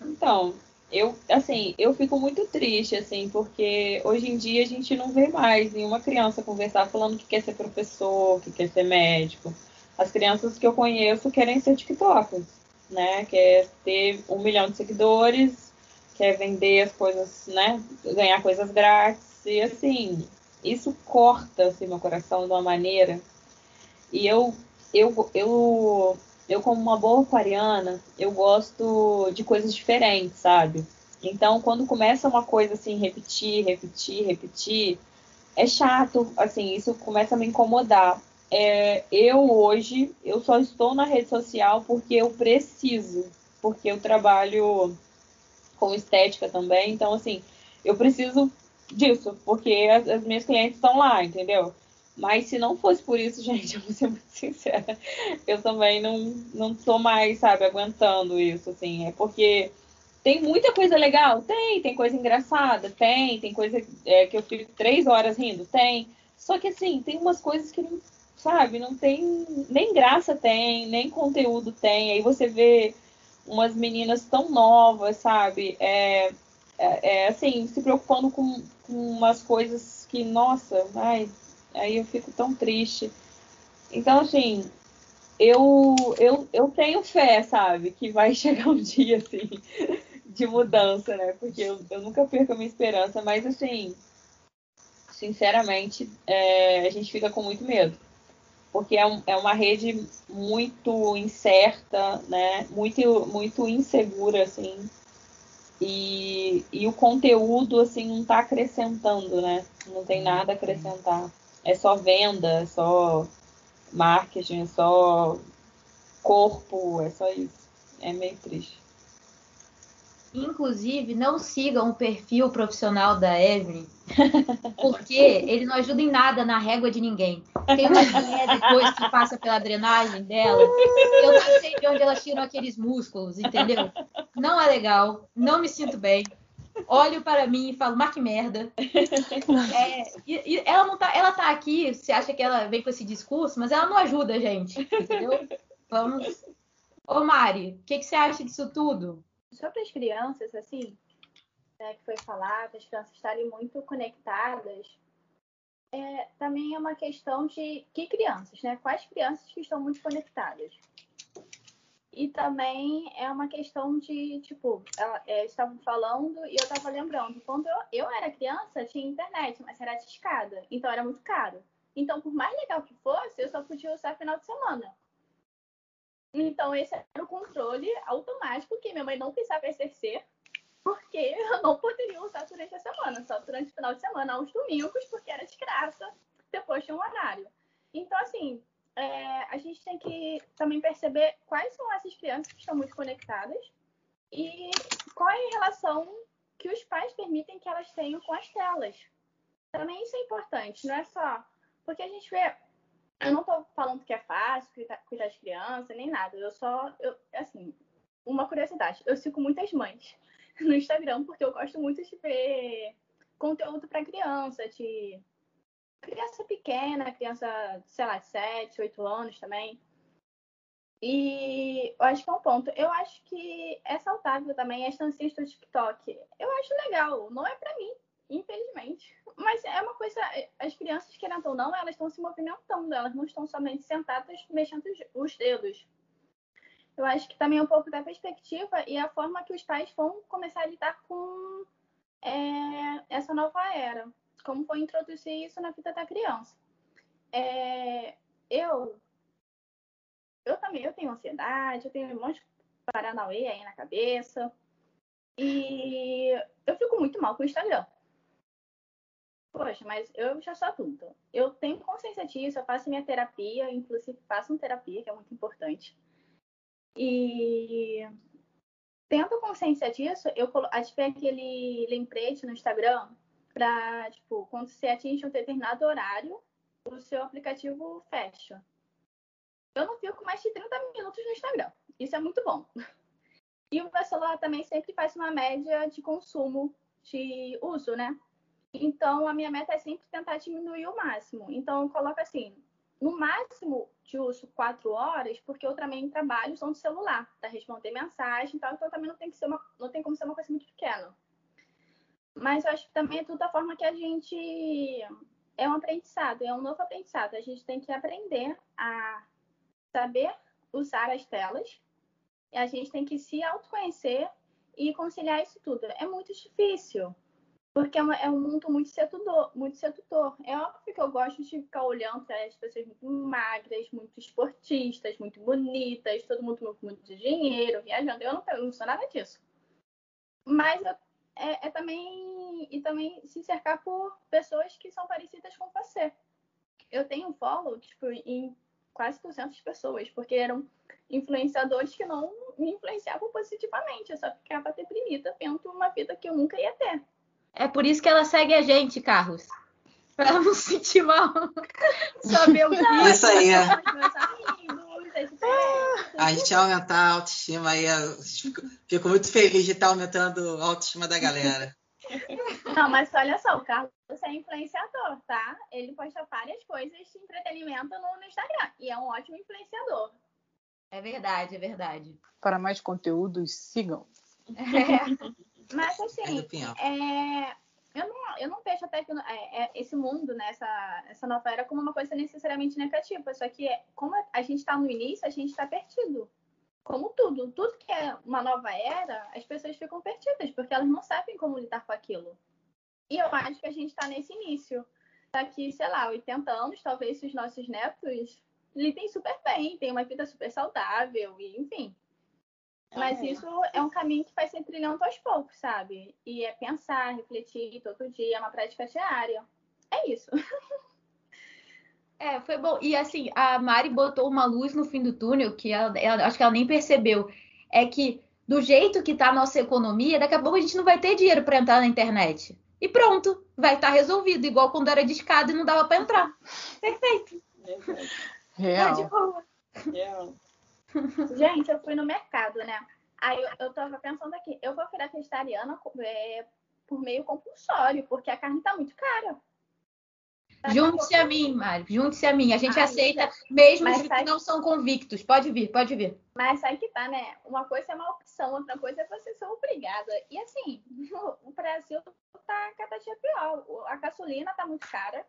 Speaker 2: Então, eu, assim, eu fico muito triste, assim, porque hoje em dia a gente não vê mais nenhuma criança conversar falando que quer ser professor, que quer ser médico. As crianças que eu conheço querem ser TikTokers, né? Quer ter um milhão de seguidores, quer vender as coisas, né? Ganhar coisas grátis. E assim, isso corta assim, meu coração de uma maneira. E eu, eu, eu eu como uma boa aquariana, eu gosto de coisas diferentes, sabe? Então, quando começa uma coisa assim, repetir, repetir, repetir, é chato, assim, isso começa a me incomodar. É, eu hoje, eu só estou na rede social porque eu preciso, porque eu trabalho com estética também, então, assim, eu preciso disso, porque as, as minhas clientes estão lá, entendeu? Mas se não fosse por isso, [laughs] gente, eu vou ser muito sincera, eu também não, não tô mais, sabe, aguentando isso, assim. É porque tem muita coisa legal? Tem. Tem coisa engraçada? Tem. Tem coisa é, que eu fico três horas rindo? Tem. Só que, assim, tem umas coisas que não, sabe, não tem. Nem graça tem, nem conteúdo tem. Aí você vê umas meninas tão novas, sabe? É, é, é assim, se preocupando com, com umas coisas que, nossa, ai, Aí eu fico tão triste. Então, assim, eu, eu, eu tenho fé, sabe, que vai [laughs] chegar um dia, assim, de mudança, né? Porque eu, eu nunca perco a minha esperança, mas, assim, sinceramente, é, a gente fica com muito medo. Porque é, um, é uma rede muito incerta, né? Muito, muito insegura, assim. E, e o conteúdo, assim, não está acrescentando, né? Não tem nada a acrescentar é só venda, é só marketing, é só corpo, é só isso. É meio triste.
Speaker 1: Inclusive, não sigam o perfil profissional da Evelyn, porque ele não ajuda em nada na régua de ninguém. Tem uma mulher depois que passa pela drenagem dela, eu não sei de onde elas tiram aqueles músculos, entendeu? Não é legal, não me sinto bem olho para mim e falo, marque merda. [laughs] É, e, e, ela não tá, ela tá aqui, você acha que ela vem com esse discurso, mas ela não ajuda a gente, entendeu? Vamos. Ô Mari, o que, que você acha disso tudo?
Speaker 4: Sobre as crianças, assim, né, que foi falado, as crianças estarem muito conectadas, é, também é uma questão de que crianças, né? Quais crianças que estão muito conectadas? E também é uma questão de, tipo, é, estavam falando e eu estava lembrando, quando eu, eu era criança, tinha internet, mas era discada, então era muito caro. Então, por mais legal que fosse, eu só podia usar final de semana. Então, esse era o controle automático que minha mãe não precisava exercer, porque [laughs] eu não poderia usar durante a semana, só durante o final de semana, aos domingos, porque era de graça, depois tinha um horário. Então, assim, é, a gente tem que também perceber quais são essas crianças que estão muito conectadas e qual é a relação que os pais permitem que elas tenham com as telas. Também isso é importante, não é só. Porque a gente vê. Eu não estou falando que é fácil cuidar de criança, nem nada. Eu só. Eu, assim, uma curiosidade. Eu sigo muitas mães [laughs] no Instagram, porque eu gosto muito de ver conteúdo para criança, de criança pequena, criança, sei lá, 7, 8 anos também. E eu acho que é um ponto. Eu acho que é saudável também as dancinhas do TikTok. Eu acho legal. Não é para mim, infelizmente. Mas é uma coisa. As crianças, querendo ou não, elas estão se movimentando. Elas não estão somente sentadas mexendo os dedos. Eu acho que também é um pouco da perspectiva e a forma que os pais vão começar a lidar com é, essa nova era como foi introduzir isso na vida da criança. É, eu, eu também eu tenho ansiedade, eu tenho um monte de paranauê aí na cabeça. E eu fico muito mal com o Instagram. Poxa, mas eu já sou adulta. Eu tenho consciência disso, eu faço minha terapia, inclusive faço uma terapia, que é muito importante. E tendo consciência disso, eu ativei aquele lembrete no Instagram para, tipo, quando você atinge um determinado horário, o seu aplicativo fecha. Eu não fico mais de 30 minutos no Instagram. Isso é muito bom. E o meu celular também sempre faz uma média de consumo de uso, né? Então, a minha meta é sempre tentar diminuir o máximo. Então, eu coloco assim, no máximo de uso quatro horas, porque eu também trabalho só no celular, para responder mensagem e tal, então também não tem, que ser uma, não tem como ser uma coisa muito pequena. Mas eu acho que também é tudo da forma que a gente. É um aprendizado, é um novo aprendizado. A gente tem que aprender a saber usar as telas, e a gente tem que se autoconhecer e conciliar isso tudo. É muito difícil, porque é, é um mundo muito sedutor, muito sedutor. É óbvio que eu gosto de ficar olhando para as pessoas muito magras, muito esportistas, muito bonitas, todo mundo com muito dinheiro, viajando. Eu não, eu não sou nada disso. Mas eu, é, é, também e também se cercar por pessoas que são parecidas com você. Eu tenho um follow tipo, em quase 200 pessoas, porque eram influenciadores que não me influenciavam positivamente. Eu só ficava deprimida vendo uma vida que eu nunca ia ter.
Speaker 1: É por isso que ela segue a gente, Carlos. Pra não se sentir mal. [laughs] Saber o que.
Speaker 5: Isso aí. É. A gente aumentar a autoestima aí. Fico muito feliz de estar aumentando a autoestima da galera.
Speaker 4: Não, mas olha só, o Carlos é influenciador, tá? Ele posta várias coisas de entretenimento no, no Instagram. E é um ótimo influenciador.
Speaker 1: É verdade, é verdade.
Speaker 3: Para mais conteúdos, sigam. [laughs]
Speaker 4: É. Mas assim, é, eu, não, eu não vejo até que é, é, esse mundo, né, essa, essa nova era, como uma coisa necessariamente negativa. Só que, como a gente está no início, a gente está perdido. Como tudo. Tudo que é uma nova era, as pessoas ficam perdidas, porque elas não sabem como lidar com aquilo. E eu acho que a gente está nesse início. Daqui, sei lá, 80 anos, talvez os nossos netos lidem super bem, têm uma vida super saudável, e enfim. Mas é. isso é um caminho que vai se trilhando aos poucos, sabe? E é pensar, refletir todo dia, é uma prática diária. É isso. [laughs]
Speaker 1: É, foi bom. E assim, a Mari botou uma luz no fim do túnel que ela, ela, acho que ela nem percebeu. É que do jeito que tá a nossa economia, daqui a pouco a gente não vai ter dinheiro para entrar na internet. E pronto, vai estar tá resolvido, igual quando era de escada e não dava para entrar. Perfeito.
Speaker 3: Real.
Speaker 4: Tá de boa. Real. Gente, eu fui no mercado, né? Aí eu, eu tava pensando aqui, eu vou virar vegetariana é, por meio compulsório, porque a carne tá muito cara.
Speaker 1: Junte-se a mim, Mário. Junte-se a mim. A gente Ai, aceita, mesmo os que não são convictos. Pode vir, pode vir.
Speaker 4: Mas sabe que tá, né? Uma coisa é uma opção, outra coisa é você ser obrigada. E assim, [laughs] o Brasil tá cada dia pior. A gasolina tá muito cara,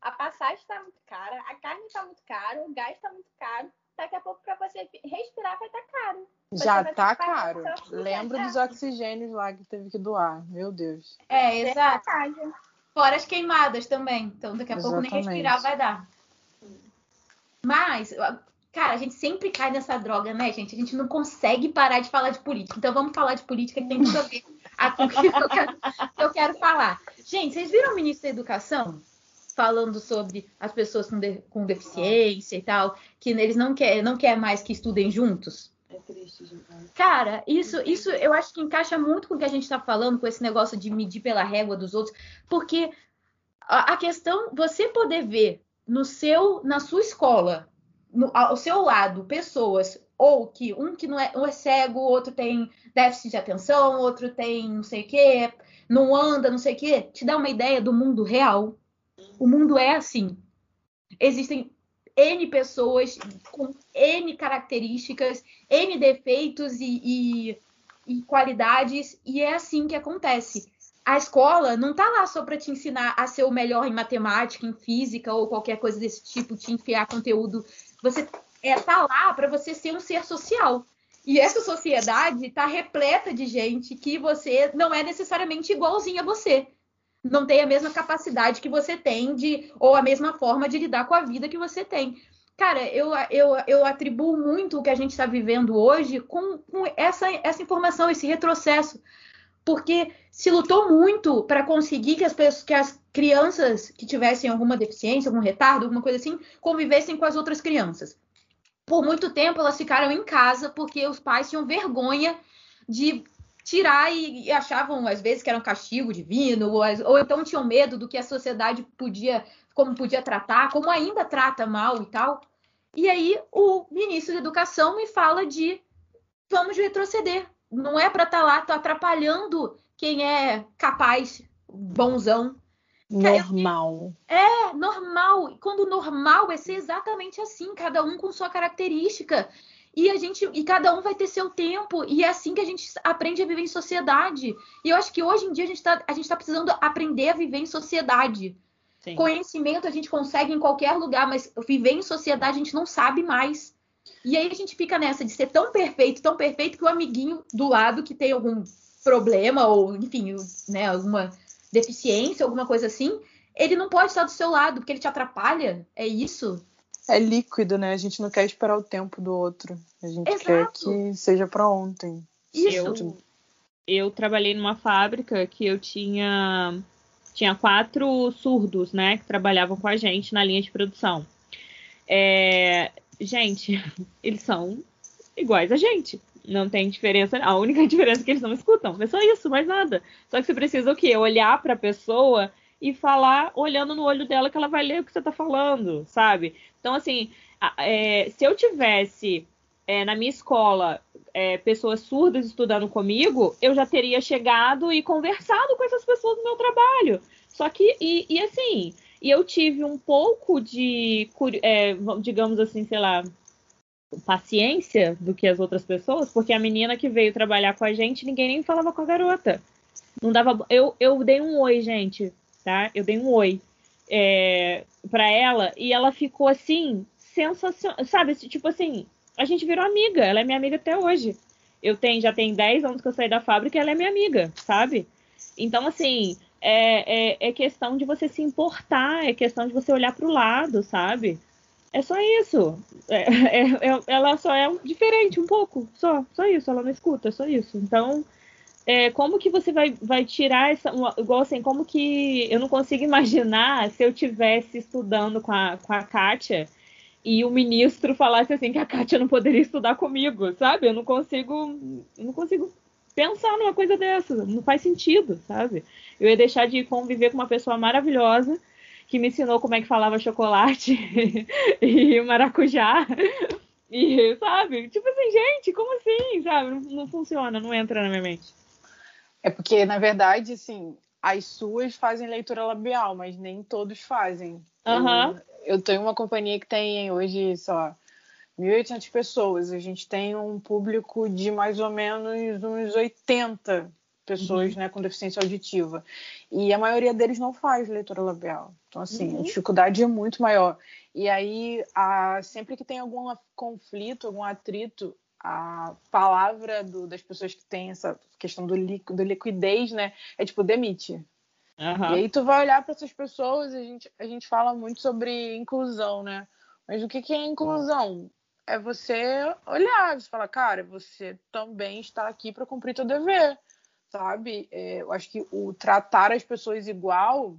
Speaker 4: a passagem tá muito cara, a carne tá muito cara, o gás tá muito caro daqui a pouco para você respirar vai estar tá caro.
Speaker 3: Você Já tá caro. Lembro dos oxigênios lá que teve que doar. Meu Deus.
Speaker 1: É, exato. Fora as queimadas também. Então, daqui a Exatamente. pouco nem respirar vai dar. Mas, cara, a gente sempre cai nessa droga, né, gente? A gente não consegue parar de falar de política. Então, vamos falar de política que tem tudo a ver [laughs] com o que eu quero, que eu quero falar. Gente, vocês viram o ministro da Educação? Falando sobre as pessoas com, de, com deficiência e tal, que eles não querem não quer mais que estudem juntos.
Speaker 2: É triste.
Speaker 1: Cara, isso, isso eu acho que encaixa muito com o que a gente está falando, com esse negócio de medir pela régua dos outros, porque a, a questão, você poder ver no seu, na sua escola, no, ao seu lado, pessoas ou que um que não é, um é cego, outro tem déficit de atenção, outro tem não sei o quê, não anda, não sei o quê, te dá uma ideia do mundo real. O mundo é assim. Existem N pessoas com N características, N defeitos e, e, e qualidades, e é assim que acontece. A escola não está lá só para te ensinar a ser o melhor em matemática, em física ou qualquer coisa desse tipo, te enfiar conteúdo. Você é tá lá para você ser um ser social. E essa sociedade está repleta de gente que você não é necessariamente igualzinho a você não tem a mesma capacidade que você tem de, ou a mesma forma de lidar com a vida que você tem. Cara, eu, eu, eu atribuo muito o que a gente está vivendo hoje com, com essa, essa informação, esse retrocesso. Porque se lutou muito para conseguir que as, pessoas, que as crianças que tivessem alguma deficiência, algum retardo, alguma coisa assim, convivessem com as outras crianças. Por muito tempo elas ficaram em casa porque os pais tinham vergonha de tirar e, e, achavam às vezes que era um castigo divino, ou, ou, então tinham medo do que a sociedade podia, como podia tratar, como ainda trata mal e tal. E aí o ministro da Educação me fala de vamos retroceder. Não é para estar tá lá, tô atrapalhando quem é capaz. bonzão.
Speaker 3: Normal.
Speaker 1: É, normal. Quando normal é ser exatamente assim, cada um com sua característica. E a gente e cada um vai ter seu tempo e é assim que a gente aprende a viver em sociedade. E eu acho que hoje em dia a gente está a gente tá precisando aprender a viver em sociedade. Sim. Conhecimento a gente consegue em qualquer lugar, mas viver em sociedade a gente não sabe mais. E aí a gente fica nessa de ser tão perfeito, tão perfeito que o amiguinho do lado que tem algum problema ou enfim, né, alguma deficiência, alguma coisa assim, ele não pode estar do seu lado porque ele te atrapalha. É isso?
Speaker 3: É líquido, né? A gente não quer esperar o tempo do outro. A gente Exato. quer que seja para ontem.
Speaker 2: Isso. Eu, eu trabalhei numa fábrica que eu tinha tinha quatro surdos, né, que trabalhavam com a gente na linha de produção. É, gente, [laughs] eles são iguais a gente. Não tem diferença. A única [laughs] diferença é que eles não escutam. É só isso, mais nada. Só que você precisa o quê? Olhar para a pessoa e falar olhando no olho dela que ela vai ler o que você está falando, sabe? Então, assim, é, se eu tivesse é, na minha escola é, pessoas surdas estudando comigo, eu já teria chegado e conversado com essas pessoas no meu trabalho. Só que, e, e assim, e eu tive um pouco de, é, digamos assim, sei lá, paciência do que as outras pessoas, porque a menina que veio trabalhar com a gente, ninguém nem falava com a garota. Não dava. Eu, eu dei um oi, gente, tá? Eu dei um oi é, para ela e ela ficou assim, sensacional. Sabe, tipo assim, a gente virou amiga. Ela é minha amiga até hoje. Eu tenho, já tem 10 anos que eu saí da fábrica e ela é minha amiga, sabe? Então, assim, é, é, é questão de você se importar, é questão de você olhar para o lado, sabe? É só isso. É, [laughs] é, é, ela só é diferente um pouco, só, só isso. Ela não escuta, só isso. Então, é, como que você vai, vai tirar essa. Igual assim, como que. Eu não consigo [laughs] imaginar se eu tivesse estudando com a, com a Kátia e o ministro falasse assim que a Kátia não poderia estudar comigo, sabe? Eu não consigo. Eu não consigo pensar numa coisa dessa. Não faz sentido, sabe? Eu ia deixar de conviver com uma pessoa maravilhosa que me ensinou como é que falava chocolate [laughs] e maracujá. [laughs] E, sabe? Tipo assim, gente, como assim? Sabe? Não, não, funciona, não entra na minha mente.
Speaker 3: É porque, na verdade, assim, as suas fazem leitura labial, mas nem todos fazem.
Speaker 2: Uhum.
Speaker 3: Eu, eu tenho uma companhia que tem hoje, sei lá, 1.800 pessoas. A gente tem um público de mais ou menos uns 80 pessoas uhum. né, com deficiência auditiva. E a maioria deles não faz leitura labial. Então, assim, uhum. a dificuldade é muito maior. E aí, a, sempre que tem algum conflito, algum atrito, a palavra do, das pessoas que têm essa questão do, líquido, do liquidez, né, é tipo, demite. Uhum. E aí tu vai olhar para essas pessoas, a gente, a gente fala muito sobre inclusão, né? Mas o que, que é inclusão? É você olhar, você falar, cara, você também está aqui para cumprir teu dever sabe? É, eu acho que o tratar as pessoas igual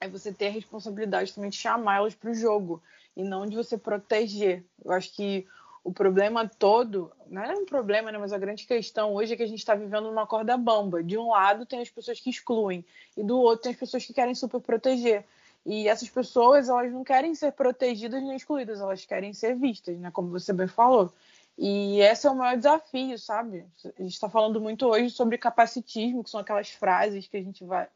Speaker 3: é você ter a responsabilidade também de chamá-las para o jogo e não de você proteger. Eu acho que o problema todo, não é um problema, né, mas a grande questão hoje é que a gente está vivendo uma corda bamba. De um lado tem as pessoas que excluem e do outro tem as pessoas que querem super proteger. E essas pessoas, elas não querem ser protegidas nem excluídas, elas querem ser vistas, né, como você bem falou. E esse é o maior desafio, sabe? A gente está falando muito hoje sobre capacitismo, que são aquelas frases que a gente vai,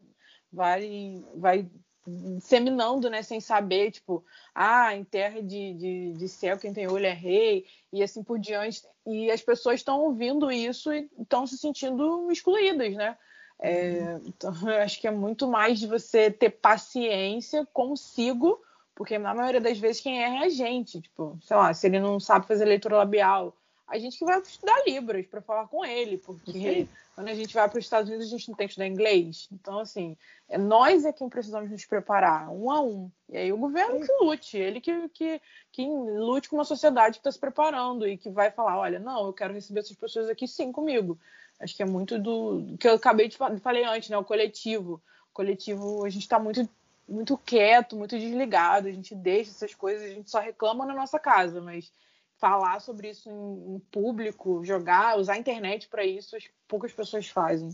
Speaker 3: vai, vai disseminando, né, sem saber, tipo, ah, em terra de, de, de céu quem tem olho é rei, e assim por diante. E as pessoas estão ouvindo isso e estão se sentindo excluídas, né? É, então, [laughs] eu acho que é muito mais de você ter paciência consigo porque na maioria das vezes quem erra é a gente. Tipo, sei lá, se ele não sabe fazer leitura labial, a gente que vai estudar Libras para falar com ele, porque Sim. quando a gente vai para os Estados Unidos a gente não tem que estudar inglês. Então, assim, é nós é quem precisamos nos preparar, um a um. E aí o governo Sim. que lute, ele que, que, que lute com uma sociedade que está se preparando e que vai falar, olha, não, eu quero receber essas pessoas aqui sim comigo. Acho que é muito do, que eu acabei de falar, falei antes, né? O coletivo. O coletivo, a gente está muito muito quieto, muito desligado, a gente deixa essas coisas, a gente só reclama na nossa casa, mas falar sobre isso em, em público, jogar, usar a internet para isso, poucas pessoas fazem.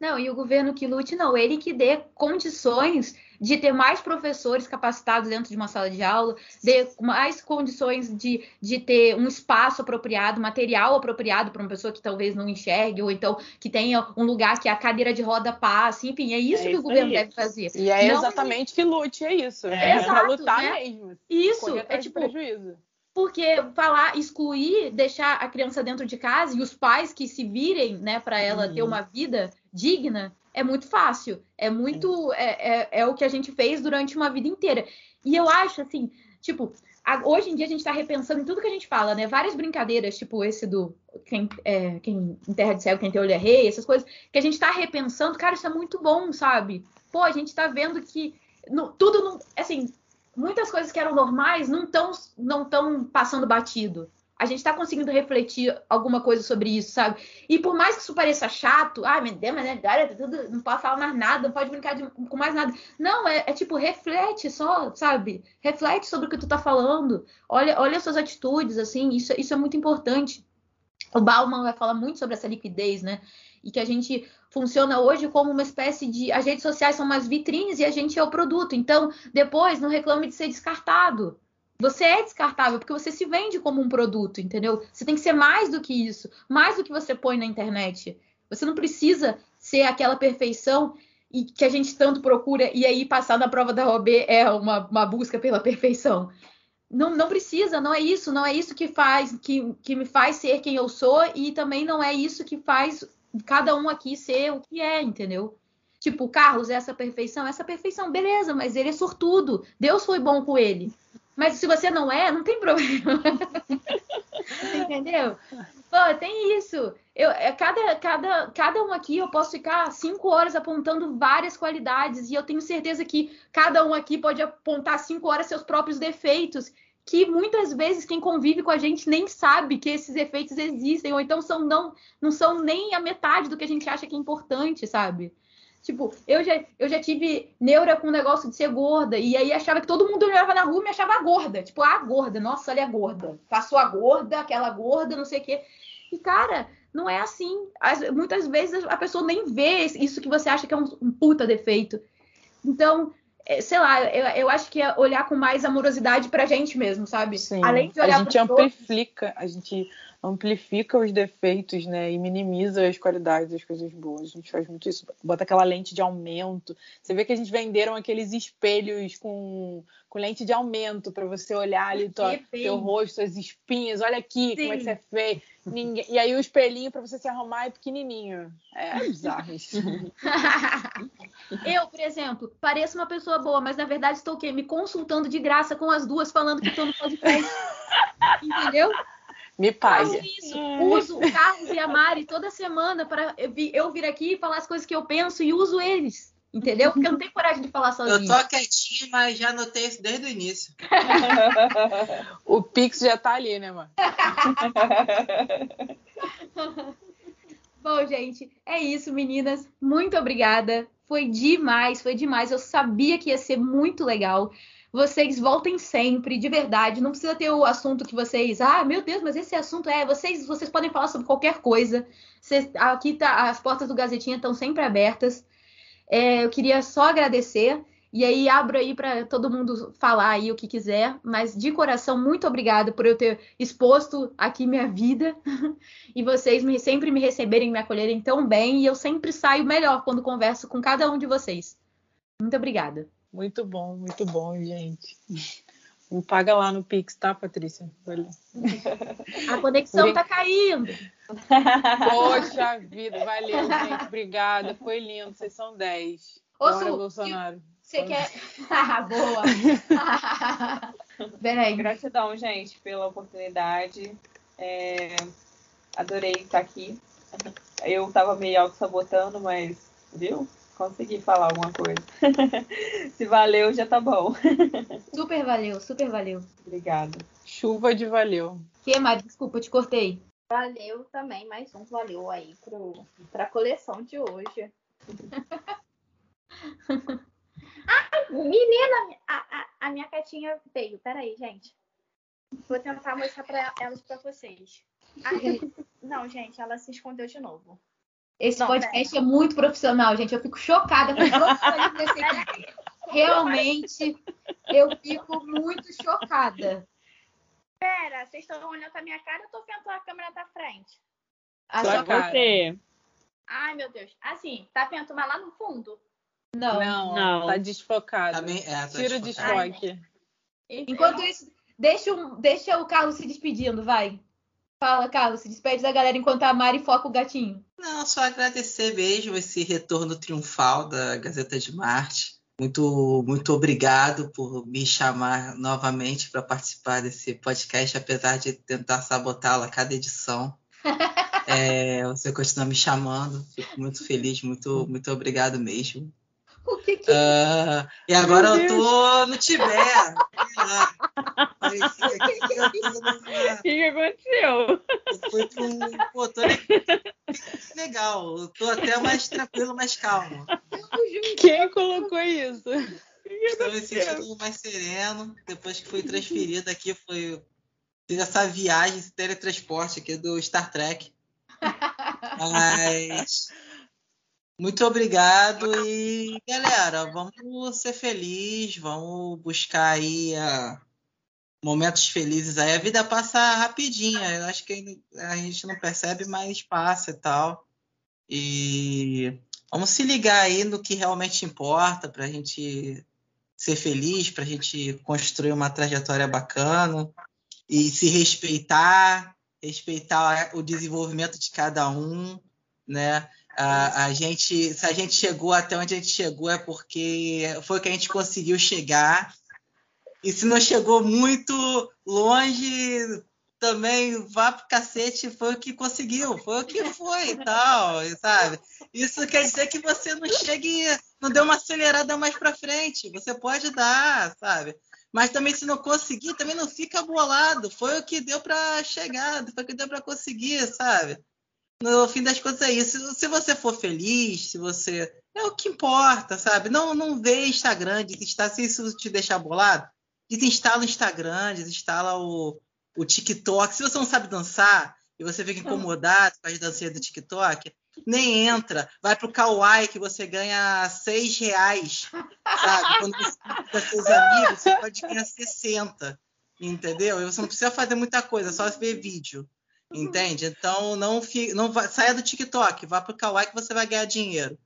Speaker 1: Não, e o governo que lute, não, ele que dê condições de ter mais professores capacitados dentro de uma sala de aula, de mais condições de, de ter um espaço apropriado, material apropriado para uma pessoa que talvez não enxergue, ou então que tenha um lugar que a cadeira de roda passe, enfim, é isso é que isso o governo aí. deve fazer.
Speaker 3: E é não exatamente que lute, é isso. É, é para lutar né? mesmo.
Speaker 1: Isso, é tipo. Prejuízo. Porque falar, excluir, deixar a criança dentro de casa e os pais que se virem, né, para ela ter uma vida digna, é muito fácil. É muito. É, é, é, o que a gente fez durante uma vida inteira. E eu acho, assim, tipo, a, hoje em dia a gente está repensando em tudo que a gente fala, né? Várias brincadeiras, tipo esse do quem, é, quem em terra de céu, quem tem olho é rei, essas coisas, que a gente está repensando. Cara, isso é muito bom, sabe? Pô, a gente está vendo que no, tudo, não, assim, muitas coisas que eram normais não estão não tão passando batido. A gente está conseguindo refletir alguma coisa sobre isso, sabe? E por mais que isso pareça chato, ah, meu Deus, mas tudo, não pode falar mais nada, não pode brincar de, com mais nada. Não, é, é, tipo, reflete só, sabe? Reflete sobre o que tu tá falando. Olha, olha as suas atitudes, assim, isso, isso é muito importante. O Bauman vai falar muito sobre essa liquidez, né? E que a gente funciona hoje como uma espécie de. As redes sociais são umas vitrines e a gente é o produto. Então, depois, não reclame de ser descartado. Você é descartável porque você se vende como um produto, entendeu? Você tem que ser mais do que isso, mais do que você põe na internet. Você não precisa ser aquela perfeição e que a gente tanto procura e aí passar na prova da OAB é uma, uma busca pela perfeição. Não, não precisa, não é isso, não é isso que faz que, que me faz ser quem eu sou e também não é isso que faz cada um aqui ser o que é, entendeu? Tipo, Carlos, essa perfeição, essa perfeição, beleza, mas ele é sortudo. Deus foi bom com ele. Mas se você não é, não tem problema. [laughs] Entendeu? Pô, tem isso. Eu, é, cada, cada, cada um aqui eu posso ficar cinco horas apontando várias qualidades e eu tenho certeza que cada um aqui pode apontar cinco horas seus próprios defeitos que muitas vezes quem convive com a gente nem sabe que esses efeitos existem, ou então são não, não são nem a metade do que a gente acha que é importante, sabe? Tipo, eu já, eu já tive neura com o negócio de ser gorda, e aí achava que todo mundo olhava na rua e me achava gorda. Tipo, ah, gorda, nossa, olha a gorda. Passou a gorda, aquela gorda, não sei o quê. E, cara, não é assim. As, muitas vezes a pessoa nem vê isso que você acha que é um, um puta defeito. Então, sei lá, eu, eu, acho que é olhar com mais amorosidade pra gente mesmo, sabe?
Speaker 3: Sim. Além de olhar a gente amplifica, outros... a gente amplifica os defeitos, né? E minimiza as qualidades, as coisas boas. A gente faz muito isso. Bota aquela lente de aumento. Você vê que a gente venderam aqueles espelhos com, com lente de aumento para você olhar ali tua, teu rosto, as espinhas. Olha aqui Sim. como é que você fez. Ninguém... E aí o espelhinho para você se arrumar é pequenininho. É bizarro isso. [laughs]
Speaker 1: eu, por exemplo, pareço uma pessoa boa, mas na verdade estou o quê? Me consultando de graça com as duas, falando que estou no podcast. [laughs] Entendeu?
Speaker 3: Me pague.
Speaker 1: isso. Uso o Carlos e a Mari toda semana para eu vir aqui e falar as coisas que eu penso e uso eles. Entendeu? Porque eu não tenho coragem de falar sozinho.
Speaker 5: Eu tô quietinha, mas já notei isso desde o início. [laughs]
Speaker 3: o Pix já tá ali, né, mano? [laughs]
Speaker 1: Bom, gente, é isso, meninas. Muito obrigada. Foi demais, foi demais. Eu sabia que ia ser muito legal. Vocês voltem sempre, de verdade. Não precisa ter o assunto que vocês. Ah, meu Deus, mas esse assunto é. Vocês, vocês podem falar sobre qualquer coisa. Vocês, aqui tá, as portas do Gazetinha estão sempre abertas. É, eu queria só agradecer. E aí abro aí para todo mundo falar aí o que quiser, mas de coração muito obrigada por eu ter exposto aqui minha vida [laughs] e vocês me, sempre me receberem, me acolherem tão bem e eu sempre saio melhor quando converso com cada um de vocês. Muito obrigada.
Speaker 3: Muito bom, muito bom, gente. Me paga lá no Pix, tá, Patrícia?
Speaker 1: Valeu. [laughs] A conexão tá caindo.
Speaker 3: Poxa vida, valeu, gente. Obrigada. Foi lindo. Vocês são 10. Ô, Bora, Su, Bolsonaro.
Speaker 1: Você quer. Ah, [laughs] boa!
Speaker 2: Peraí. Gratidão, gente, pela oportunidade. É... Adorei estar aqui. Eu tava meio auto-sabotando, mas, viu? Consegui falar alguma coisa. [laughs] Se valeu, já tá bom. [laughs]
Speaker 1: Super valeu, super valeu.
Speaker 2: Obrigada.
Speaker 3: Chuva de valeu.
Speaker 1: Que, Mari? Desculpa, te cortei.
Speaker 4: Valeu também, mais um valeu aí pro, pra coleção de hoje. [laughs] Ai, menina, a, a, a, minha catinha veio. Peraí, gente. Vou tentar mostrar pra elas pra vocês. Ai, não, gente, ela se escondeu de novo.
Speaker 1: Esse não, podcast é muito profissional, gente. Eu fico chocada com todos [laughs] os realmente eu fico muito chocada.
Speaker 4: Pera, vocês estão olhando pra minha cara ou eu tô vendo a câmera da frente?
Speaker 1: A
Speaker 3: Só
Speaker 1: sua cara.
Speaker 2: Você.
Speaker 4: Ai, meu Deus. Assim, tá vendo mas lá no fundo?
Speaker 1: Não.
Speaker 3: Não,
Speaker 2: Não.
Speaker 3: tá desfocado.
Speaker 5: Também, é, tá
Speaker 3: Tira o desfoque.
Speaker 1: Enquanto isso, deixa, o- deixa o Carlos se despedindo, vai. Fala, Carlos, se despede da galera enquanto a Mari foca o gatinho.
Speaker 5: Não, só agradecer mesmo esse retorno triunfal da Gazeta de Marte. Muito, muito obrigado por me chamar novamente para participar desse podcast, apesar de tentar sabotá-lo a cada edição. [laughs] É, você continua me chamando, fico muito feliz, muito, muito obrigado mesmo.
Speaker 1: O que que
Speaker 5: Ah, e agora eu tô no Tibete. [laughs] que
Speaker 2: O que, que aconteceu?
Speaker 5: pra um. Pô, tô legal. Eu tô até mais tranquilo, mais calmo.
Speaker 3: Quem colocou isso?
Speaker 5: Estou me sentindo mais sereno. Depois que fui transferido aqui, foi. Fiz essa viagem, esse teletransporte aqui do Star Trek. Mas. Muito obrigado e galera, vamos ser felizes, vamos buscar aí ah, momentos felizes aí. A vida passa rapidinho, eu acho que a gente não percebe, mas passa e tal. E vamos se ligar aí no que realmente importa para a gente ser feliz, para a gente construir uma trajetória bacana e se respeitar, respeitar o desenvolvimento de cada um, né? A, a gente, se a gente chegou até onde a gente chegou é porque foi o que a gente conseguiu chegar. E se não chegou muito longe, também vá pro cacete, foi o que conseguiu, foi o que foi e tal, sabe? Isso quer dizer que você não chegue, não deu uma acelerada mais para frente. Você pode dar, sabe? Mas também se não conseguir, também não fica bolado. Foi o que deu para chegar, foi o que deu para conseguir, sabe? No fim das contas é isso. Se você for feliz, se você é o que importa, sabe? Não, não vê Instagram, desinstala se isso te deixar bolado. Desinstala o Instagram, desinstala o, o TikTok. Se você não sabe dançar e você fica incomodado com as dancinhas do TikTok, nem entra. Vai pro Kawaii que você ganha seis reais, sabe? Quando você com seus amigos, você pode ganhar 60, entendeu? E você não precisa fazer muita coisa, só ver vídeo, entende? Então não, fi, não vai, saia do TikTok, vá pro Kawaii que você vai ganhar dinheiro.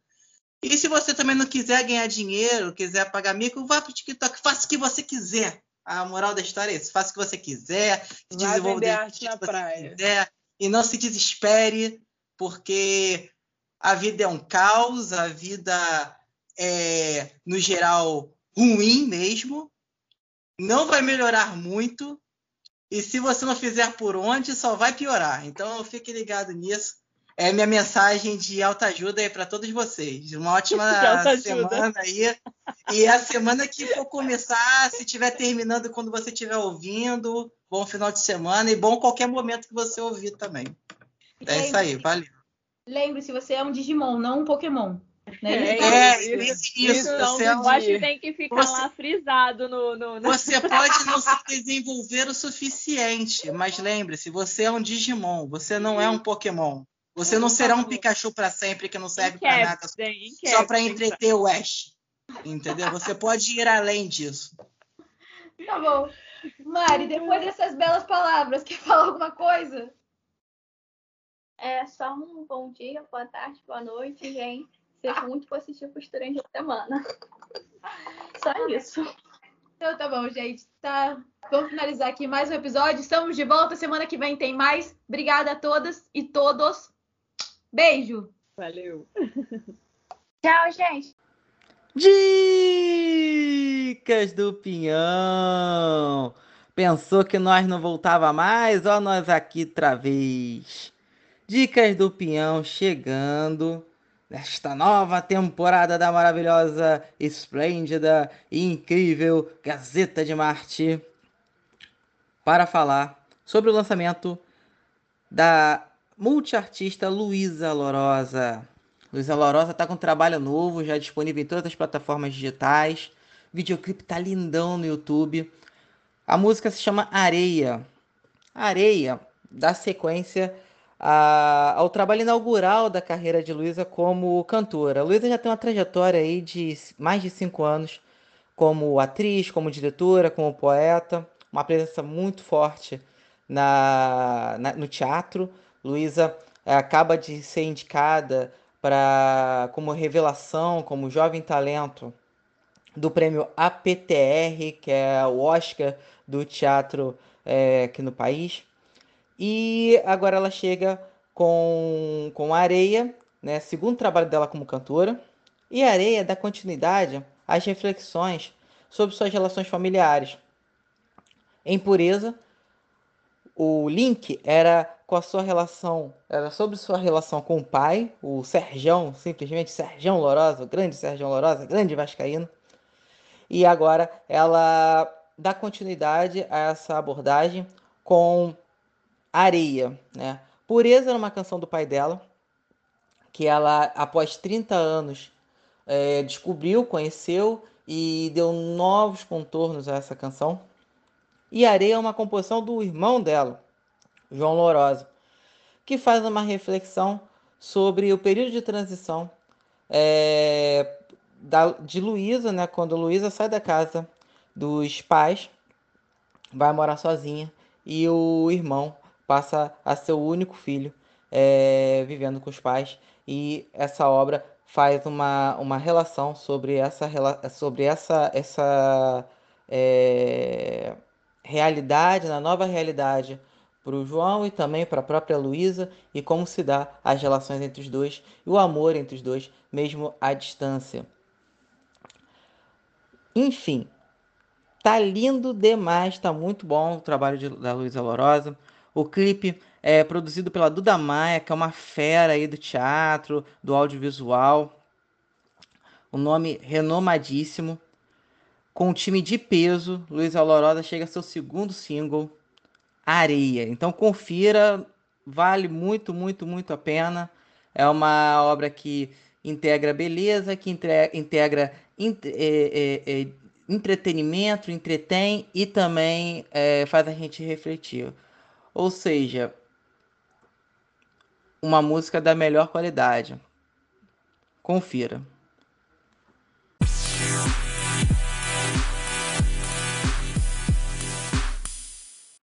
Speaker 5: E se você também não quiser ganhar dinheiro, quiser pagar mico, vá pro TikTok, faça o que você quiser. A moral da história é isso, faça o que você quiser, se desenvolva
Speaker 3: arte na praia.
Speaker 5: quiser, e não se desespere, porque a vida é um caos, a vida é, no geral, ruim mesmo, não vai melhorar muito, e se você não fizer por onde, só vai piorar. Então fique ligado nisso. É minha mensagem de alta ajuda aí para todos vocês. Uma ótima [laughs] semana aí. E a semana que for começar, se estiver terminando quando você estiver ouvindo, bom final de semana e bom qualquer momento que você ouvir também. É isso aí, valeu.
Speaker 1: Lembre-se, você é um Digimon, não um Pokémon. Né?
Speaker 2: É,
Speaker 5: É,
Speaker 2: isso,
Speaker 5: isso,
Speaker 3: isso,
Speaker 2: Então,
Speaker 5: é
Speaker 2: eu
Speaker 5: um-
Speaker 2: acho que tem que ficar
Speaker 5: Você-
Speaker 2: lá frisado no. no, no...
Speaker 5: você pode não se desenvolver o suficiente, mas lembre-se, você é um Digimon, você não é um Pokémon. Você não será um Pikachu para sempre que não serve para nada, só para entreter o Ash. Entendeu? Você pode ir além disso.
Speaker 1: Tá bom. Mari, depois dessas belas palavras, quer falar alguma coisa?
Speaker 4: É só um bom dia, boa tarde, boa noite, gente. Sejam muito positivos durante a semana. Só isso.
Speaker 1: Então tá bom, gente. Tá. Vamos finalizar aqui mais um episódio. Estamos de volta. Semana que vem tem mais. Obrigada a todas e todos. Beijo.
Speaker 2: Valeu.
Speaker 4: Tchau, gente.
Speaker 6: Dicas do Pinhão. Pensou que nós não voltava mais? Ó, nós aqui outra vez. Dicas do Pinhão chegando nesta nova temporada da maravilhosa, esplêndida e incrível Gazeta de Marte para falar sobre o lançamento da multiartista Luísa Lorosa. Luísa Lorosa tá com um trabalho novo, já disponível em todas as plataformas digitais. O videoclipe tá lindão no YouTube. A música se chama Areia. Areia dá sequência a- ao trabalho inaugural da carreira de Luísa como cantora. Luísa já tem uma trajetória aí de mais de cinco anos
Speaker 5: como atriz, como diretora, como poeta, uma presença muito forte na, na no teatro. Luísa é, acaba de ser indicada para como revelação, como jovem talento do prêmio APTR, que é o Oscar do teatro é, aqui no país. E agora ela chega com, com Areia, né, segundo trabalho dela como cantora. E Areia dá continuidade às reflexões sobre suas relações familiares. Em Pureza, o link era com a sua relação, era sobre sua relação com o pai, o Serjão, simplesmente Serjão Lorosa, o grande Serjão Lorosa, grande vascaíno. E agora ela dá continuidade a essa abordagem com Areia, né? Pureza era uma canção do pai dela, que ela, após 30 anos, é, descobriu, conheceu e deu novos contornos a essa canção. E Areia é uma composição do irmão dela, João Lourosa, que faz uma reflexão sobre o período de transição é, da, de Luísa, né, quando Luísa sai da casa dos pais, vai morar sozinha e o irmão passa a ser o único filho é, vivendo com os pais. E essa obra faz uma, uma relação sobre essa, sobre essa, essa é, realidade, na nova realidade para o João e também para a própria Luísa e como se dá as relações entre os dois e o amor entre os dois, mesmo à distância. Enfim, tá lindo demais, tá muito bom o trabalho de, da Luísa Lorosa. O clipe é produzido pela Duda Maia, que é uma fera aí do teatro, do audiovisual. O nome renomadíssimo. Com um time de peso, Luiz Alorosa chega a seu segundo single, Areia. Então confira, vale muito, muito, muito a pena. É uma obra que integra beleza, que integra é, é, é, entretenimento, entretém e também é, faz a gente refletir. Ou seja, uma música da melhor qualidade. Confira.